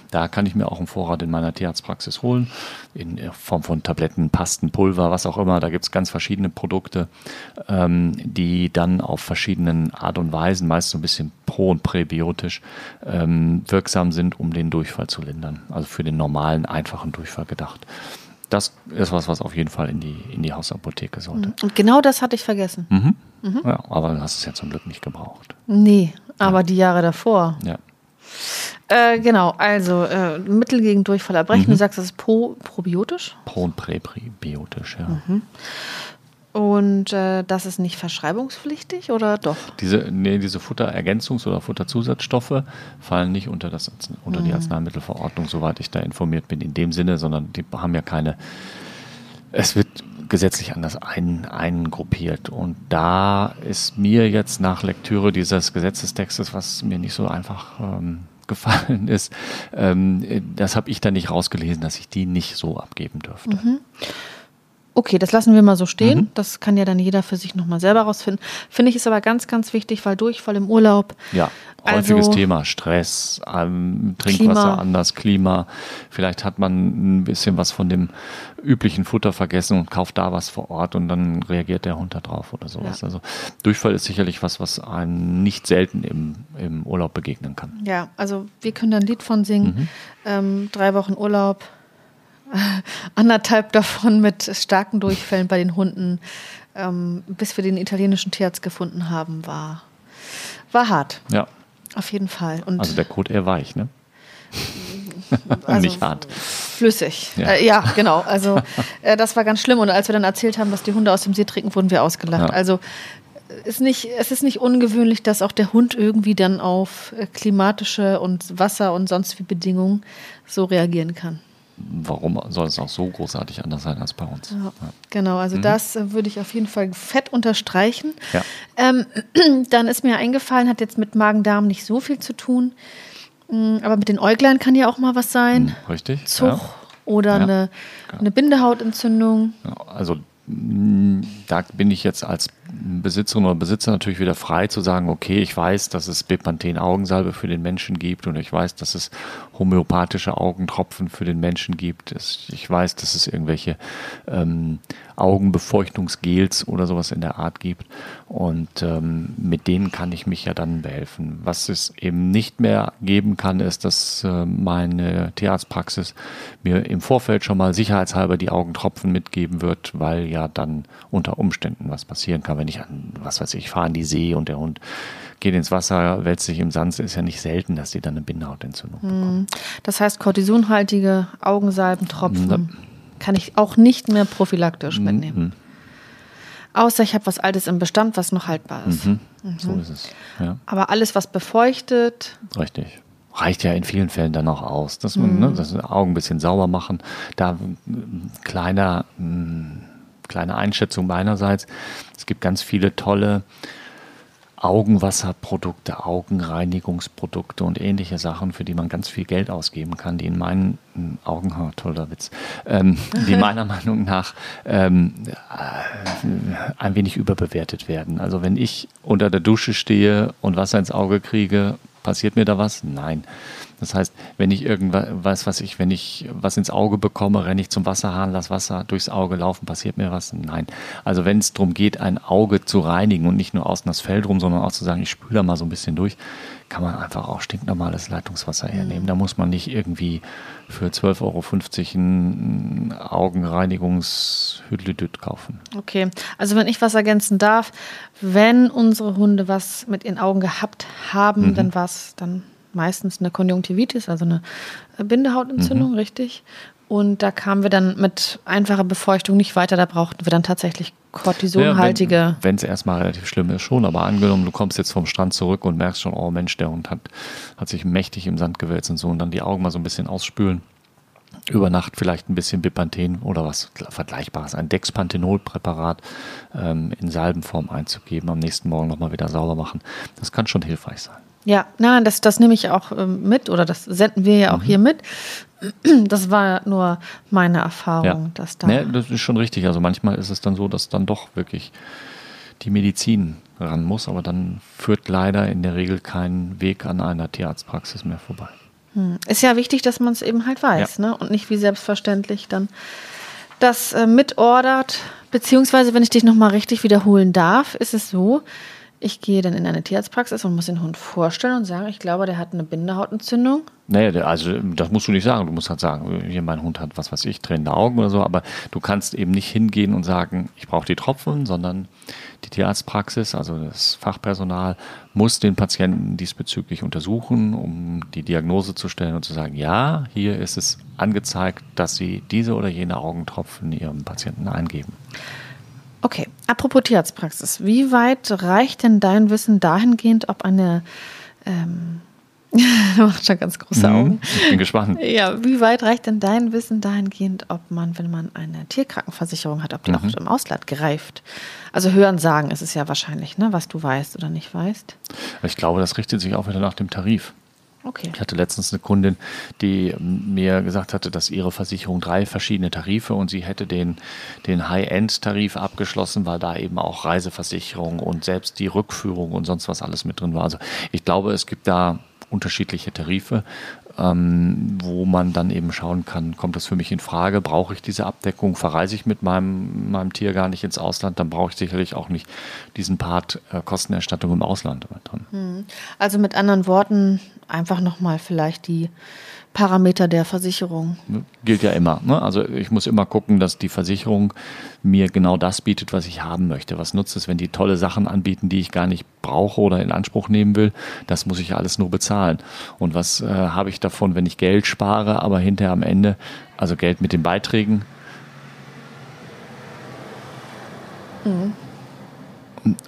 Da kann ich mir auch einen Vorrat in meiner Tierarztpraxis holen, in Form von Tabletten, Pasten, Pulver, was auch immer. Da gibt es ganz verschiedene Produkte, ähm, die dann auf verschiedenen Art und Weisen, meist so ein bisschen pro- und präbiotisch, ähm, wirksam sind, um den Durchfall zu lindern. Also für den normalen, einfachen Durchfall gedacht das ist was, was auf jeden Fall in die, in die Hausapotheke sollte. Und genau das hatte ich vergessen. Mhm. Mhm. Ja, aber du hast es ja zum Glück nicht gebraucht. Nee, aber die Jahre davor. Ja. Äh, genau, also äh, Mittel gegen Durchfall erbrechen. Mhm. Du sagst, das ist pro, probiotisch? Pro- und präbiotisch, ja. Mhm. Und äh, das ist nicht verschreibungspflichtig oder doch? Diese, nee, diese Futterergänzungs- oder Futterzusatzstoffe fallen nicht unter, das, unter mhm. die Arzneimittelverordnung, soweit ich da informiert bin, in dem Sinne, sondern die haben ja keine. Es wird gesetzlich anders ein, eingruppiert. Und da ist mir jetzt nach Lektüre dieses Gesetzestextes, was mir nicht so einfach ähm, gefallen ist, ähm, das habe ich da nicht rausgelesen, dass ich die nicht so abgeben dürfte. Mhm. Okay, das lassen wir mal so stehen. Mhm. Das kann ja dann jeder für sich nochmal selber rausfinden. Finde ich ist aber ganz, ganz wichtig, weil Durchfall im Urlaub. Ja, häufiges also, Thema. Stress, ähm, Trinkwasser Klima. anders, Klima. Vielleicht hat man ein bisschen was von dem üblichen Futter vergessen und kauft da was vor Ort und dann reagiert der Hund da drauf oder sowas. Ja. Also Durchfall ist sicherlich was, was einem nicht selten im, im Urlaub begegnen kann. Ja, also wir können da ein Lied von singen. Mhm. Ähm, drei Wochen Urlaub anderthalb davon mit starken Durchfällen bei den Hunden, ähm, bis wir den italienischen Tierarzt gefunden haben, war, war hart. Ja. Auf jeden Fall. Und also der Kot eher weich, ne? Also nicht hart. Flüssig. Ja, äh, ja genau. Also äh, das war ganz schlimm. Und als wir dann erzählt haben, dass die Hunde aus dem See trinken, wurden wir ausgelacht. Ja. Also ist nicht, es ist nicht ungewöhnlich, dass auch der Hund irgendwie dann auf äh, klimatische und Wasser und sonst wie Bedingungen so reagieren kann warum soll es auch so großartig anders sein als bei uns? Ja, ja. Genau, also mhm. das äh, würde ich auf jeden Fall fett unterstreichen. Ja. Ähm, dann ist mir eingefallen, hat jetzt mit Magen-Darm nicht so viel zu tun, mm, aber mit den Äuglein kann ja auch mal was sein. Mhm, richtig. Zug oder eine, eine Bindehautentzündung. Also mm, da bin ich jetzt als Besitzerin oder Besitzer natürlich wieder frei zu sagen, okay, ich weiß, dass es Bepanthen Augensalbe für den Menschen gibt und ich weiß, dass es homöopathische Augentropfen für den Menschen gibt. Ich weiß, dass es irgendwelche ähm, Augenbefeuchtungsgels oder sowas in der Art gibt. Und ähm, mit denen kann ich mich ja dann behelfen. Was es eben nicht mehr geben kann, ist, dass äh, meine Tierarztpraxis mir im Vorfeld schon mal sicherheitshalber die Augentropfen mitgeben wird, weil ja dann unter Umständen was passieren kann wenn ich an, was weiß ich, fahre an die See und der Hund geht ins Wasser, wälzt sich im Sand, ist ja nicht selten, dass die dann eine Bindehautentzündung bekommen. Das heißt, kortisonhaltige Augensalbentropfen kann ich auch nicht mehr prophylaktisch mitnehmen. Mhm. Außer ich habe was Altes im Bestand, was noch haltbar ist. Mhm. So ist es. Ja, Aber alles, was befeuchtet, richtig. Reicht ja in vielen Fällen dann auch aus, dass man ne, das Augen ein bisschen sauber machen. Da ein kleiner, mh, kleine Einschätzung meinerseits. Es gibt ganz viele tolle Augenwasserprodukte, Augenreinigungsprodukte und ähnliche Sachen, für die man ganz viel Geld ausgeben kann, die in meinen Augen, oh, toller Witz, ähm, die meiner Meinung nach ähm, äh, ein wenig überbewertet werden. Also wenn ich unter der Dusche stehe und Wasser ins Auge kriege, passiert mir da was? Nein. Das heißt, wenn ich irgendwas, was ich, wenn ich was ins Auge bekomme, renne ich zum Wasserhahn, lass Wasser durchs Auge laufen, passiert mir was? Nein. Also wenn es darum geht, ein Auge zu reinigen und nicht nur außen das Fell drum, sondern auch zu sagen, ich spüle da mal so ein bisschen durch, kann man einfach auch stinknormales Leitungswasser hernehmen. Da muss man nicht irgendwie für 12,50 Euro ein Augenreinigungshüdlidüt kaufen. Okay, also wenn ich was ergänzen darf, wenn unsere Hunde was mit ihren Augen gehabt haben, dann war es dann meistens eine Konjunktivitis, also eine Bindehautentzündung, richtig. Und da kamen wir dann mit einfacher Befeuchtung nicht weiter. Da brauchten wir dann tatsächlich kortisonhaltige. Wenn es erstmal relativ schlimm ist, schon. Aber angenommen, du kommst jetzt vom Strand zurück und merkst schon, oh Mensch, der Hund hat, hat sich mächtig im Sand gewälzt und so. Und dann die Augen mal so ein bisschen ausspülen. Über Nacht vielleicht ein bisschen Bipanthen oder was Vergleichbares, ein Dexpanthenol-Präparat ähm, in Salbenform einzugeben, am nächsten Morgen nochmal wieder sauber machen. Das kann schon hilfreich sein. Ja, nein, das, das nehme ich auch ähm, mit oder das senden wir ja auch hier mit. Das war nur meine Erfahrung, dass da. Ne, das ist schon richtig. Also manchmal ist es dann so, dass dann doch wirklich die Medizin ran muss, aber dann führt leider in der Regel kein Weg an einer Tierarztpraxis mehr vorbei. Ist ja wichtig, dass man es eben halt weiß, ne? Und nicht wie selbstverständlich dann das äh, mitordert. Beziehungsweise, wenn ich dich nochmal richtig wiederholen darf, ist es so, ich gehe dann in eine Tierarztpraxis und muss den Hund vorstellen und sagen, ich glaube, der hat eine Bindehautentzündung. Der- also das musst du nicht sagen. Du musst halt sagen, hier mein Hund hat was weiß ich, tränende Augen oder so, aber du kannst eben nicht hingehen und sagen, ich brauche die Tropfen, sondern die Tierarztpraxis, also das Fachpersonal, muss den Patienten diesbezüglich untersuchen, um die Diagnose zu stellen und zu sagen, ja, hier ist es angezeigt, dass sie diese oder jene Augentropfen ihrem Patienten eingeben. Okay, apropos Tierarztpraxis, wie weit reicht denn dein Wissen dahingehend, ob eine, ähm, du machst schon ganz große Augen. Ich bin gespannt. Ja, wie weit reicht denn dein Wissen dahingehend, ob man, wenn man eine Tierkrankenversicherung hat, ob die auch im Ausland greift? Also hören sagen ist es ja wahrscheinlich, ne, was du weißt oder nicht weißt. Ich glaube, das richtet sich auch wieder nach dem Tarif. Okay. Ich hatte letztens eine Kundin, die mir gesagt hatte, dass ihre Versicherung drei verschiedene Tarife und sie hätte den, den High-End-Tarif abgeschlossen, weil da eben auch Reiseversicherung und selbst die Rückführung und sonst was alles mit drin war. Also ich glaube, es gibt da unterschiedliche Tarife, ähm, wo man dann eben schauen kann, kommt das für mich in Frage, brauche ich diese Abdeckung, verreise ich mit meinem, meinem Tier gar nicht ins Ausland, dann brauche ich sicherlich auch nicht diesen Part äh, Kostenerstattung im Ausland drin. Also mit anderen Worten, einfach nochmal vielleicht die Parameter der Versicherung. Ne? Gilt ja immer. Ne? Also ich muss immer gucken, dass die Versicherung mir genau das bietet, was ich haben möchte. Was nutzt es, wenn die tolle Sachen anbieten, die ich gar nicht brauche oder in Anspruch nehmen will? Das muss ich alles nur bezahlen. Und was äh, habe ich davon, wenn ich Geld spare, aber hinterher am Ende, also Geld mit den Beiträgen,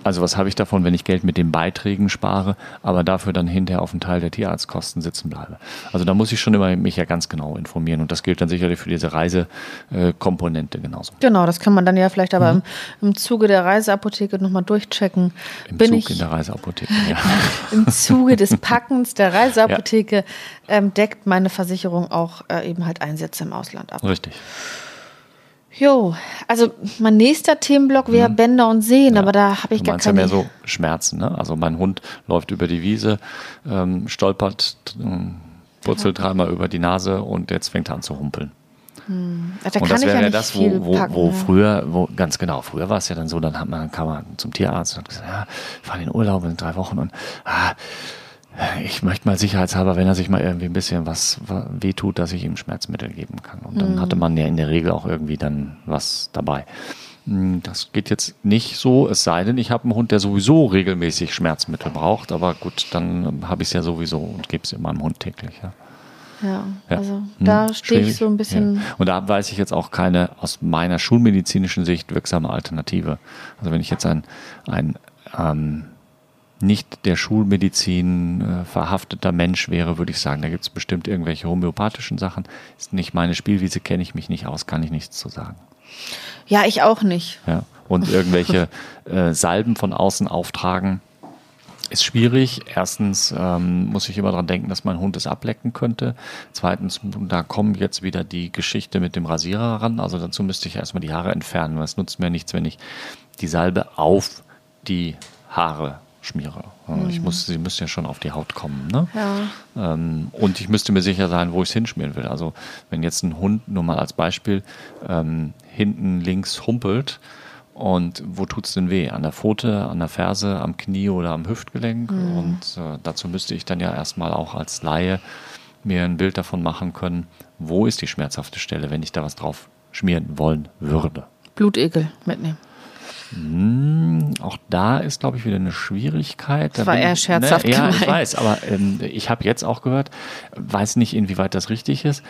Also was habe ich davon, wenn ich Geld mit den Beiträgen spare, aber dafür dann hinterher auf einen Teil der Tierarztkosten sitzen bleibe? Also da muss ich schon immer mich ja ganz genau informieren und das gilt dann sicherlich für diese Reisekomponente genauso. Genau, das kann man dann ja vielleicht aber im, im Zuge der Reiseapotheke nochmal durchchecken. Im Bin Zug ich in der Reiseapotheke. Ja. im Zuge des Packens der Reiseapotheke ähm, deckt meine Versicherung auch äh, eben halt Einsätze im Ausland ab. Richtig. Jo, also mein nächster Themenblock wäre Bänder und Sehen, aber da habe ich Du gar meinst ja keine. mehr so Schmerzen. Ne? Also mein Hund läuft über die Wiese, ähm, stolpert, ähm, purzelt dreimal über die Nase und jetzt fängt er an zu humpeln. da und das wäre ja ja das, wo, wo, packen, wo ja. früher, wo, ganz genau, früher war es ja dann so, dann hat man, kam man zum Tierarzt und hat gesagt, ja, ich fahre in den Urlaub in drei Wochen und ah, ich möchte mal sicherheitshalber, wenn er sich mal irgendwie ein bisschen was wa- wehtut, dass ich ihm Schmerzmittel geben kann. Und Mhm. dann hatte man ja in der Regel auch irgendwie dann was dabei. Hm, Das geht jetzt nicht so, es sei denn, ich habe einen Hund, der sowieso regelmäßig Schmerzmittel braucht. Aber gut, dann habe ich es ja sowieso und gebe es meinem Hund täglich. Ja. Ja, Ja. also Hm, da stehe ich so ein bisschen. Ja. Und da weiß ich jetzt auch keine aus meiner schulmedizinischen Sicht wirksame Alternative. Also wenn ich jetzt ein, ein ähm, nicht der Schulmedizin äh, verhafteter Mensch wäre, würde ich sagen, da gibt es bestimmt irgendwelche homöopathischen Sachen. Ist nicht meine Spielwiese, kenne ich mich nicht aus, kann ich nichts zu sagen. Ja, ich auch nicht. Ja. Und irgendwelche äh, Salben von außen auftragen, ist schwierig. Erstens ähm, muss ich immer dran denken, dass mein Hund es ablecken könnte. Zweitens, da kommt jetzt wieder die Geschichte mit dem Rasierer ran. Also dazu müsste ich erstmal die Haare entfernen, es nutzt mir nichts, wenn ich die Salbe auf die Haare schmiere. Also Ich muss, sie müsste ja schon auf die Haut kommen. Ne? Ja. Ähm, und ich müsste mir sicher sein, wo ich es hinschmieren will. Also wenn jetzt ein Hund, nur mal als Beispiel, ähm, hinten links humpelt und wo tut es denn weh? An der Pfote, an der Ferse, am Knie oder am Hüftgelenk? Und äh, dazu müsste ich dann ja erstmal auch als Laie mir ein Bild davon machen können, wo ist die schmerzhafte Stelle, wenn ich da was drauf schmieren wollen würde. Blutegel mitnehmen. Auch da ist, glaube ich, wieder eine Schwierigkeit. Das Da war eher ich- scherzhaft Ne, ja, ich gemeint. weiß, aber ähm, ich habe jetzt auch gehört, weiß nicht, inwieweit das richtig ist,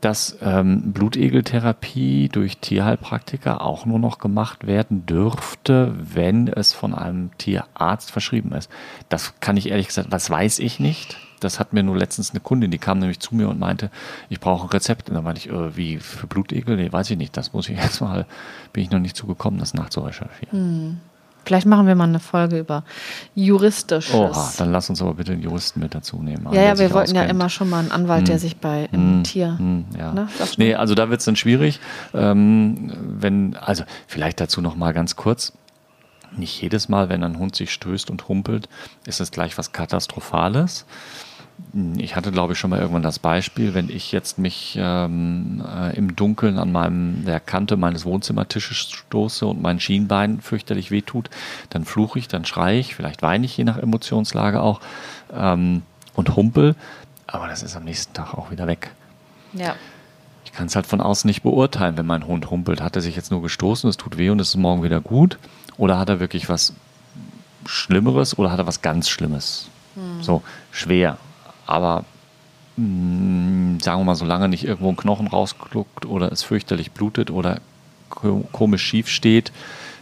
dass ähm, Blutegeltherapie durch Tierheilpraktiker auch nur noch gemacht werden dürfte, wenn es von einem Tierarzt verschrieben ist. Das kann ich ehrlich gesagt, das weiß ich nicht. Das hat mir nur letztens eine Kundin, die kam nämlich zu mir und meinte, ich brauche ein Rezept. Und dann meinte ich, äh, wie für Blutegel? Nee, weiß ich nicht. Das muss ich erstmal, bin ich noch nicht zugekommen, das nachzurecherchieren. Vielleicht machen wir mal eine Folge über juristisches. Oha, dann lass uns aber bitte einen Juristen mit dazu nehmen. ja, ja, wir wollten ja auskennt. immer schon mal einen Anwalt, der sich bei einem Tier. Hm, ja. Ne, nee, also da wird es dann schwierig. Ähm, wenn, also vielleicht dazu noch mal ganz kurz. Nicht jedes Mal, wenn ein Hund sich stößt und humpelt, ist es gleich was Katastrophales. Ich hatte, glaube ich, schon mal irgendwann das Beispiel, wenn ich jetzt mich ähm, äh, im Dunkeln an meinem, der Kante meines Wohnzimmertisches stoße und mein Schienbein fürchterlich wehtut, dann fluche ich, dann schreie ich, vielleicht weine ich je nach Emotionslage auch ähm, und humpel, aber das ist am nächsten Tag auch wieder weg. Ja. Ich kann es halt von außen nicht beurteilen, wenn mein Hund humpelt. Hat er sich jetzt nur gestoßen, es tut weh und es ist morgen wieder gut? Oder hat er wirklich was Schlimmeres oder hat er was ganz Schlimmes? So, schwer. Aber mh, sagen wir mal, solange nicht irgendwo ein Knochen rauskluckt oder es fürchterlich blutet oder ko komisch schief steht,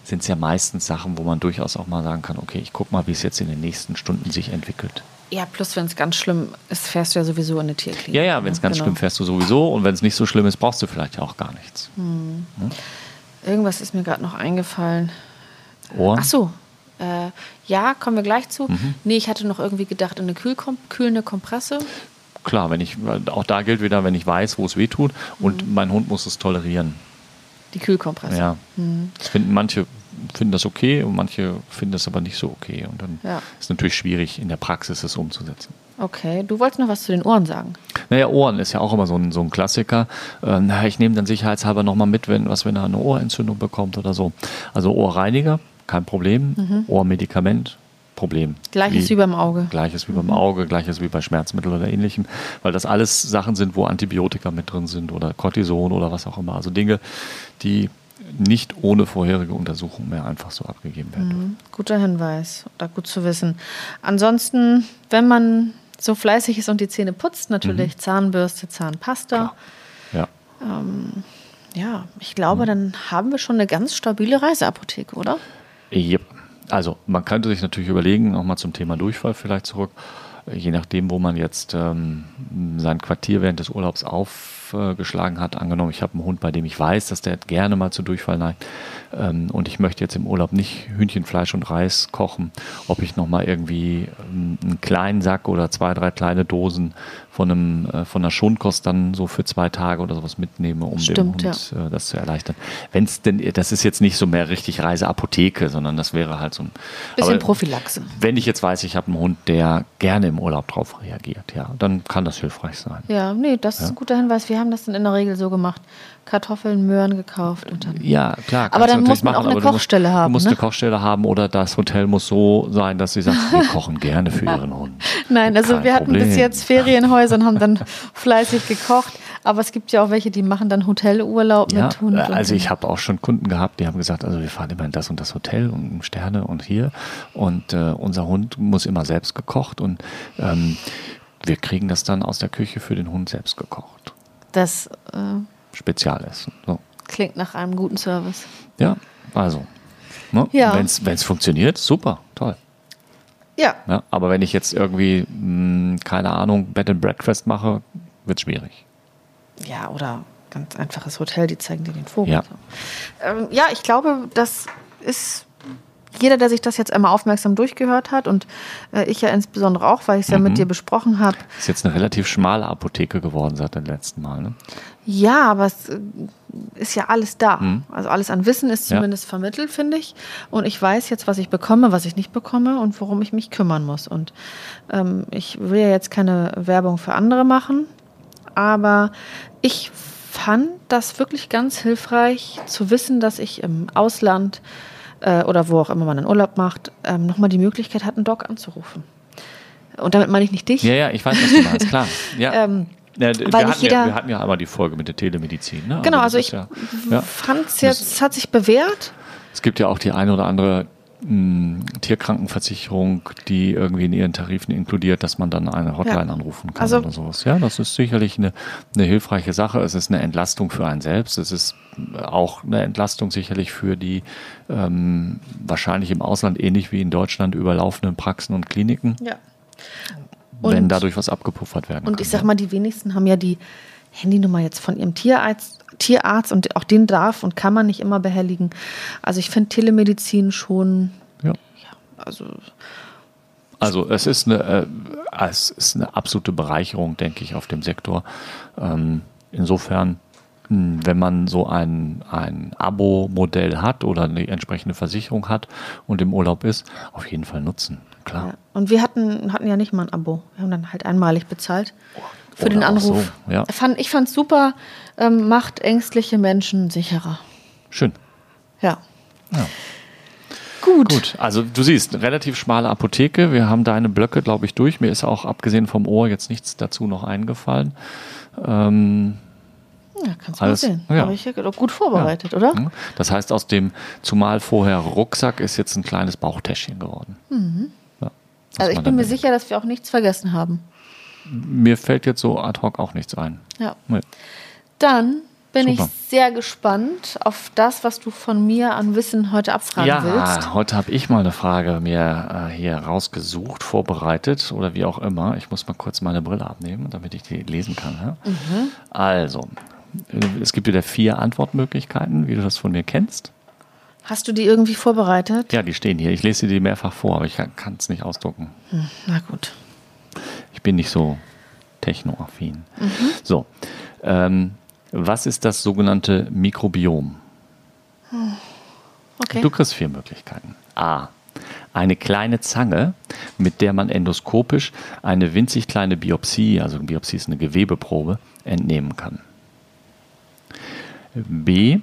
sind es ja meistens Sachen, wo man durchaus auch mal sagen kann, okay, ich guck mal, wie es jetzt in den nächsten Stunden sich entwickelt. Ja, plus wenn es ganz schlimm ist, fährst du ja sowieso in eine Tierklinik. Ja, ja, wenn es ganz Genau. schlimm fährst du sowieso und wenn es nicht so schlimm ist, brauchst du vielleicht auch gar nichts. Irgendwas ist mir gerade noch eingefallen. Ohren? Ach so. Äh, ja, kommen wir gleich zu. Mhm. Nee, ich hatte noch irgendwie gedacht, eine Kühlkom kühlende Kompresse. Klar, wenn ich, auch da gilt wieder, wenn ich weiß, wo es weh tut und Mhm. mein Hund muss es tolerieren. Die Kühlkompresse. Ja. Mhm. Das finden manche finden das okay und manche finden das aber nicht so okay. Und dann Ja. ist natürlich schwierig, in der Praxis es umzusetzen. Okay, du wolltest noch was zu den Ohren sagen. Naja, Ohren ist ja auch immer so ein, so ein Klassiker. Äh, naja, ich nehme dann sicherheitshalber nochmal mit, wenn, was, wenn er eine Ohrentzündung bekommt oder so. Also Ohrreiniger, kein Problem. Ohrmedikament, Problem. Mhm. Gleiches wie beim Auge. Gleiches wie beim Auge, gleiches wie bei Schmerzmitteln oder ähnlichem, weil das alles Sachen sind, wo Antibiotika mit drin sind oder Cortison oder was auch immer. Also Dinge, die nicht ohne vorherige Untersuchung mehr einfach so abgegeben werden dürfen. Mhm. Guter Hinweis oder gut zu wissen. Ansonsten, wenn man so fleißig ist und die Zähne putzt, Mhm. natürlich Zahnbürste, Zahnpasta. Ja. Ja, ich Mhm. glaube, dann haben wir schon eine ganz stabile Reiseapotheke, oder? Yep. Also man könnte sich natürlich überlegen, nochmal zum Thema Durchfall vielleicht zurück, äh, je nachdem, wo man jetzt ähm, sein Quartier während des Urlaubs aufgeschlagen hat. Angenommen, ich habe einen Hund, bei dem ich weiß, dass der gerne mal zu Durchfall neigt ähm, und ich möchte jetzt im Urlaub nicht Hühnchenfleisch und Reis kochen, ob ich nochmal irgendwie ähm, einen kleinen Sack oder zwei, drei kleine Dosen von, einem, äh, von einer Schonkost dann so für zwei Tage oder sowas mitnehme, um Stimmt, dem Hund äh, das zu erleichtern. Wenn es denn, das ist jetzt nicht so mehr richtig Reiseapotheke, sondern das wäre halt so ein Bisschen aber Prophylaxe. Wenn ich jetzt weiß, ich habe einen Hund, der gerne im Urlaub drauf reagiert, ja, dann kann das hilfreich sein. Ja, nee, das ist Ja. ein guter Hinweis. Wir haben das dann in der Regel so gemacht. Kartoffeln, Möhren gekauft und dann. Ja, klar. Aber dann muss man auch eine du musst- Kochstelle haben, Du musst ne? eine Kochstelle haben oder das Hotel muss so sein, dass sie sagt, wir kochen gerne für ihren Hund. Nein, also Kein wir hatten bis Problem. jetzt Ferienhäuser und haben dann fleißig gekocht. Aber es gibt ja auch welche, die machen dann Hotelurlaub Ja, mit Hund. und- also ich habe auch schon Kunden gehabt, die haben gesagt, also wir fahren immer in das und das Hotel und Sterne und hier und äh, unser Hund muss immer selbst gekocht und ähm, wir kriegen das dann aus der Küche für den Hund selbst gekocht. Das äh, Spezialessen. So. klingt nach einem guten Service. Ja, also. Ne? Ja. Wenn es funktioniert, super, toll. Ja, Ja, aber wenn ich jetzt irgendwie, mh, keine Ahnung, Bed and Breakfast mache, wird schwierig. ja, oder ganz einfaches Hotel, die zeigen dir den Vogel. Ja. Ähm, ja, ich glaube, das ist jeder, der sich das jetzt einmal aufmerksam durchgehört hat und äh, ich ja insbesondere auch, weil ich es ja Mhm. mit dir besprochen habe. Ist jetzt eine relativ schmale Apotheke geworden seit dem letzten Mal. Ne? Ja, aber es äh, ist ja alles da. Mhm. Also alles an Wissen ist Ja. zumindest vermittelt, finde ich. Und ich weiß jetzt, was ich bekomme, was ich nicht bekomme und worum ich mich kümmern muss. Und ähm, ich will ja jetzt keine Werbung für andere machen, aber ich fand das wirklich ganz hilfreich zu wissen, dass ich im Ausland äh, oder wo auch immer man einen Urlaub macht, ähm, nochmal die Möglichkeit hat, einen Doc anzurufen. Und damit meine ich nicht dich. Ja, ja, ich weiß, was du meinst, klar. Ja. Ähm, Ja, weil wir, nicht hatten jeder- ja, wir hatten ja einmal die Folge mit der Telemedizin. Ne? Genau, also ist ich ja, ja. fand es jetzt, es hat sich bewährt. Es gibt ja auch die eine oder andere mh, Tierkrankenversicherung, die irgendwie in ihren Tarifen inkludiert, dass man dann eine Hotline Ja. anrufen kann Also- oder sowas. Ja, das ist sicherlich eine, eine hilfreiche Sache. Es ist eine Entlastung für einen selbst. Es ist auch eine Entlastung sicherlich für die ähm, wahrscheinlich im Ausland ähnlich wie in Deutschland überlaufenden Praxen und Kliniken, Ja. Wenn Und- dadurch was abgepuffert werden Und kann. ich sag mal, die wenigsten haben ja die Handynummer jetzt von ihrem Tierarzt, Tierarzt und auch den darf und kann man nicht immer behelligen. Also ich finde Telemedizin schon, ja. also Also es ist eine, äh, es ist eine absolute Bereicherung, denke ich, auf dem Sektor. Ähm, insofern, wenn man so ein, ein Abo-Modell hat oder eine entsprechende Versicherung hat und im Urlaub ist, auf jeden Fall nutzen. Klar. ja. Und wir hatten, hatten ja nicht mal ein Abo. Wir haben dann halt einmalig bezahlt für Oder den Anruf. so, ja. Fand, ich fand super, ähm, macht ängstliche Menschen sicherer. Schön. Ja. Ja. Gut. Gut, also du siehst, relativ schmale Apotheke. Wir haben deine Blöcke, glaube ich, durch. Mir ist auch abgesehen vom Ohr jetzt nichts dazu noch eingefallen. Ähm, Ja, kannst du Alles- sehen. ja. Habe ich ja gut vorbereitet, oder? Ja. Das heißt, aus dem zumal vorher Rucksack ist jetzt ein kleines Bauchtäschchen geworden. Ja, Mhm. Also ich bin mir sicher, dass wir auch nichts vergessen haben. Mir fällt jetzt so ad hoc auch nichts ein. Ja. Nee. Dann bin Super. ich sehr gespannt auf das, was du von mir an Wissen heute abfragen Ja, willst. heute habe ich mal eine Frage mir äh, hier rausgesucht, vorbereitet oder wie auch immer. Ich muss mal kurz meine Brille abnehmen, damit ich die lesen kann. Ja? Mhm. Also, es gibt wieder vier Antwortmöglichkeiten, wie du das von mir kennst. Hast du die irgendwie vorbereitet? Ja, die stehen hier. Ich lese dir die mehrfach vor, aber ich kann es nicht ausdrucken. Na gut. Ich bin nicht so technoaffin. Mhm. So, ähm, was ist das sogenannte Mikrobiom? Okay. Du kriegst vier Möglichkeiten. A. Eine kleine Zange, mit der man endoskopisch eine winzig kleine Biopsie, also Biopsie ist eine Gewebeprobe, entnehmen kann. B.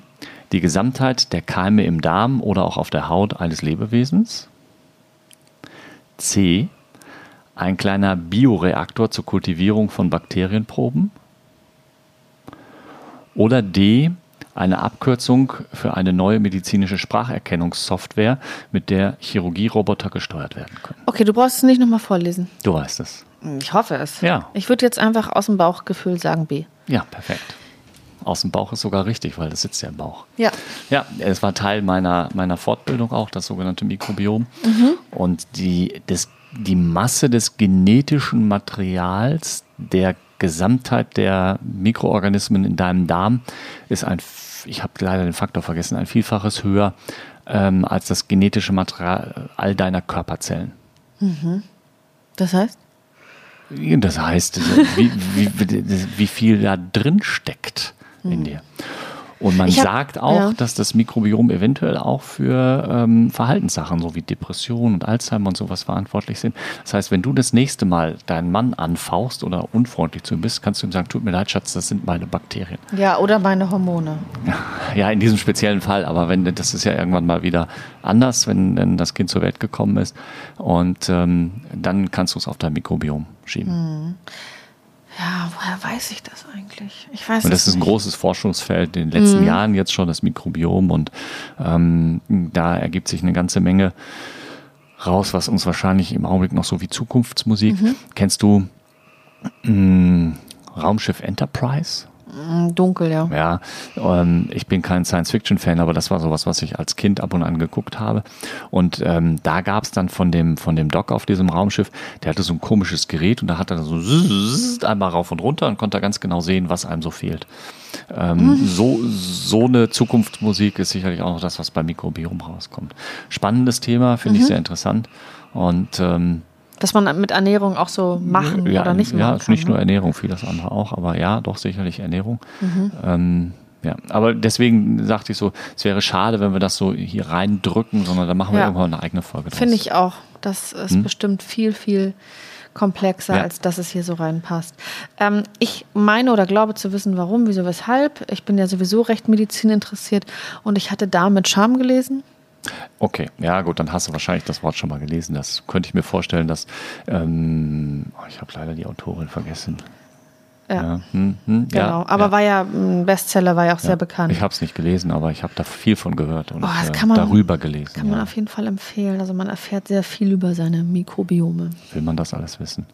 Die Gesamtheit der Keime im Darm oder auch auf der Haut eines Lebewesens. C. Ein kleiner Bioreaktor zur Kultivierung von Bakterienproben. Oder D. Eine Abkürzung für eine neue medizinische Spracherkennungssoftware, mit der Chirurgieroboter gesteuert werden können. Okay, du brauchst es nicht nochmal vorlesen. Du weißt es. Ich hoffe es. Ja. Ich würde jetzt einfach aus dem Bauchgefühl sagen B. Ja, perfekt. Aus dem Bauch ist sogar richtig, weil das sitzt ja im Bauch. Ja. Ja, es war Teil meiner, meiner Fortbildung auch, das sogenannte Mikrobiom. Und die, das, die Masse des genetischen Materials der Gesamtheit der Mikroorganismen in deinem Darm ist ein, ich habe leider den Faktor vergessen, ein Vielfaches höher ähm, als das genetische Material all deiner Körperzellen. Das heißt? Das heißt, wie, wie, wie viel da drin steckt in dir. Und man hab- sagt auch, ja. dass das Mikrobiom eventuell auch für ähm, Verhaltenssachen, so wie Depression und Alzheimer und sowas verantwortlich sind. Das heißt, wenn du das nächste Mal deinen Mann anfauchst oder unfreundlich zu ihm bist, kannst du ihm sagen, tut mir leid, Schatz, das sind meine Bakterien. Ja, oder meine Hormone. Ja, in diesem speziellen Fall, aber wenn das ist ja irgendwann mal wieder anders, wenn, wenn das Kind zur Welt gekommen ist. Und ähm, dann kannst du es auf dein Mikrobiom schieben. Ja, woher weiß ich das eigentlich? Ich weiß Und das ist ein nicht. großes Forschungsfeld in den letzten Jahren jetzt schon, das Mikrobiom. Und ähm, da ergibt sich eine ganze Menge raus, was uns wahrscheinlich im Augenblick noch so wie Zukunftsmusik. Kennst du mh, Raumschiff Enterprise? Mm, Dunkel, ja. Ja, ähm, ich bin kein Science-Fiction-Fan, aber das war sowas, was ich als Kind ab und an geguckt habe. Und ähm, da gab es dann von dem, von dem Doc auf diesem Raumschiff, der hatte so ein komisches Gerät und da hat er so einmal rauf und runter und konnte da ganz genau sehen, was einem so fehlt. Ähm, so, so eine Zukunftsmusik ist sicherlich auch noch das, was beim Mikrobiom rauskommt. Spannendes Thema, finde ich sehr interessant. Und ähm, Dass man mit Ernährung auch so machen ja, oder nicht machen Ja, kann. ist nicht nur ne? Ernährung, vieles andere auch, aber ja, doch sicherlich Ernährung. Mhm. Ähm, ja, aber deswegen sagte ich so, es wäre schade, wenn wir das so hier reindrücken, sondern da machen wir Ja. irgendwann eine eigene Folge draus. Finde ich auch. Das ist bestimmt viel, viel komplexer, Ja. als dass es hier so reinpasst. Ähm, ich meine oder glaube zu wissen, warum, wieso, weshalb. Ich bin ja sowieso recht Medizin interessiert und ich hatte da mit Charme gelesen. Okay, ja gut, dann hast du wahrscheinlich das Wort schon mal gelesen. Das könnte ich mir vorstellen, dass ähm, oh, ich habe leider die Autorin vergessen. Ja, hm, hm, genau. ja, Aber ja. war ja ein Bestseller, war ja auch sehr bekannt. Ich habe es nicht gelesen, aber ich habe da viel von gehört und Oh, äh, man- darüber gelesen. Kann man ja. auf jeden Fall empfehlen. Also man erfährt sehr viel über seine Mikrobiome. Will man das alles wissen?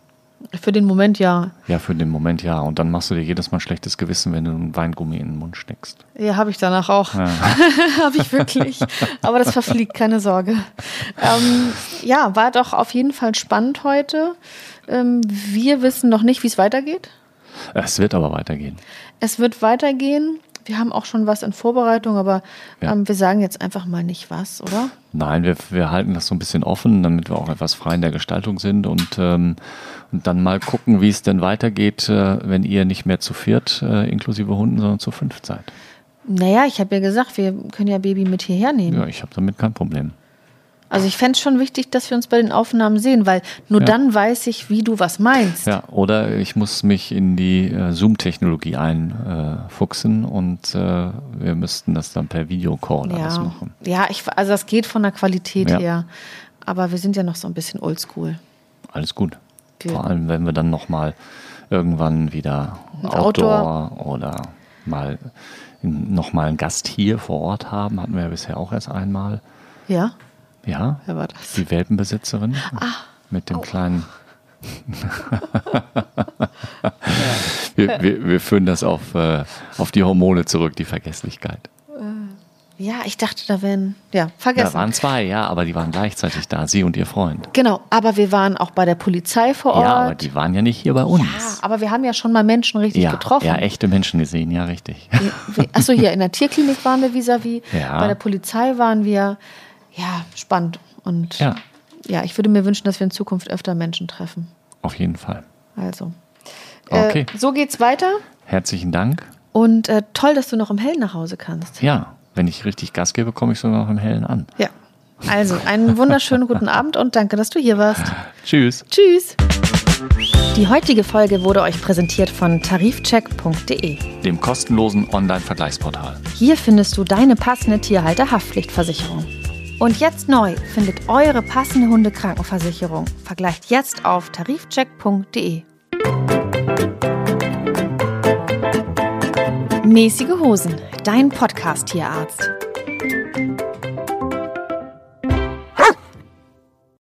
Für den Moment ja. Ja, für den Moment ja. Und dann machst du dir jedes Mal ein schlechtes Gewissen, wenn du einen Weingummi in den Mund steckst. Ja, habe ich danach auch. habe ich wirklich. Aber das verfliegt, keine Sorge. Ähm, ja, war doch auf jeden Fall spannend heute. Ähm, wir wissen noch nicht, wie es weitergeht. Es wird aber weitergehen. Es wird weitergehen. Wir haben auch schon was in Vorbereitung, aber Ja. ähm, wir sagen jetzt einfach mal nicht was, oder? Nein, wir, wir halten das so ein bisschen offen, damit wir auch etwas frei in der Gestaltung sind und, ähm, und dann mal gucken, wie es denn weitergeht, äh, wenn ihr nicht mehr zu viert, äh, inklusive Hunden, sondern zu fünft seid. Naja, ich habe ja gesagt, wir können ja Baby mit hierher nehmen. Ja, ich habe damit kein Problem. Also ich fände es schon wichtig, dass wir uns bei den Aufnahmen sehen, weil nur Ja. dann weiß ich, wie du was meinst. Ja, oder ich muss mich in die äh, Zoom-Technologie einfuchsen und äh, wir müssten das dann per Videocall alles Ja, machen. ja ich, also das geht von der Qualität Ja. her. Aber wir sind ja noch so ein bisschen oldschool. Alles gut. Wir- Vor allem, wenn wir dann nochmal irgendwann wieder Outdoor. Outdoor, oder mal nochmal einen Gast hier vor Ort haben, hatten wir ja bisher auch erst einmal. Ja, Ja, wer war das? die Welpenbesitzerin Ah. mit dem kleinen. wir, wir, wir führen das auf, äh, auf die Hormone zurück, die Vergesslichkeit. Ja, ich dachte, da wären, ja, Da vergessen. waren zwei, ja, aber die waren gleichzeitig da, sie und ihr Freund. genau, aber wir waren auch bei der Polizei vor Ort. Ja, aber die waren ja nicht hier bei uns. Ja, aber wir haben ja schon mal Menschen richtig ja, getroffen. ja, echte Menschen gesehen, ja, richtig. Achso, hier in der Tierklinik waren wir vis-à-vis. Ja. Bei der Polizei waren wir. Ja, spannend. Und Ja. ja, ich würde mir wünschen, dass wir in Zukunft öfter Menschen treffen. Auf jeden Fall. Also. Okay. Äh, so geht's weiter. Herzlichen Dank. Und äh, toll, dass du noch im Hellen nach Hause kannst. Ja, wenn ich richtig Gas gebe, komme ich sogar noch im Hellen an. Ja. Also, einen wunderschönen guten Abend und danke, dass du hier warst. Tschüss. Tschüss. Die heutige Folge wurde euch präsentiert von tarifcheck.de. Dem kostenlosen Online-Vergleichsportal. Hier findest du deine passende Tierhalterhaftpflichtversicherung. Und jetzt neu, findet eure passende Hundekrankenversicherung. Vergleicht jetzt auf tarifcheck.de. Mäßige Hosen, dein Podcast-Tierarzt.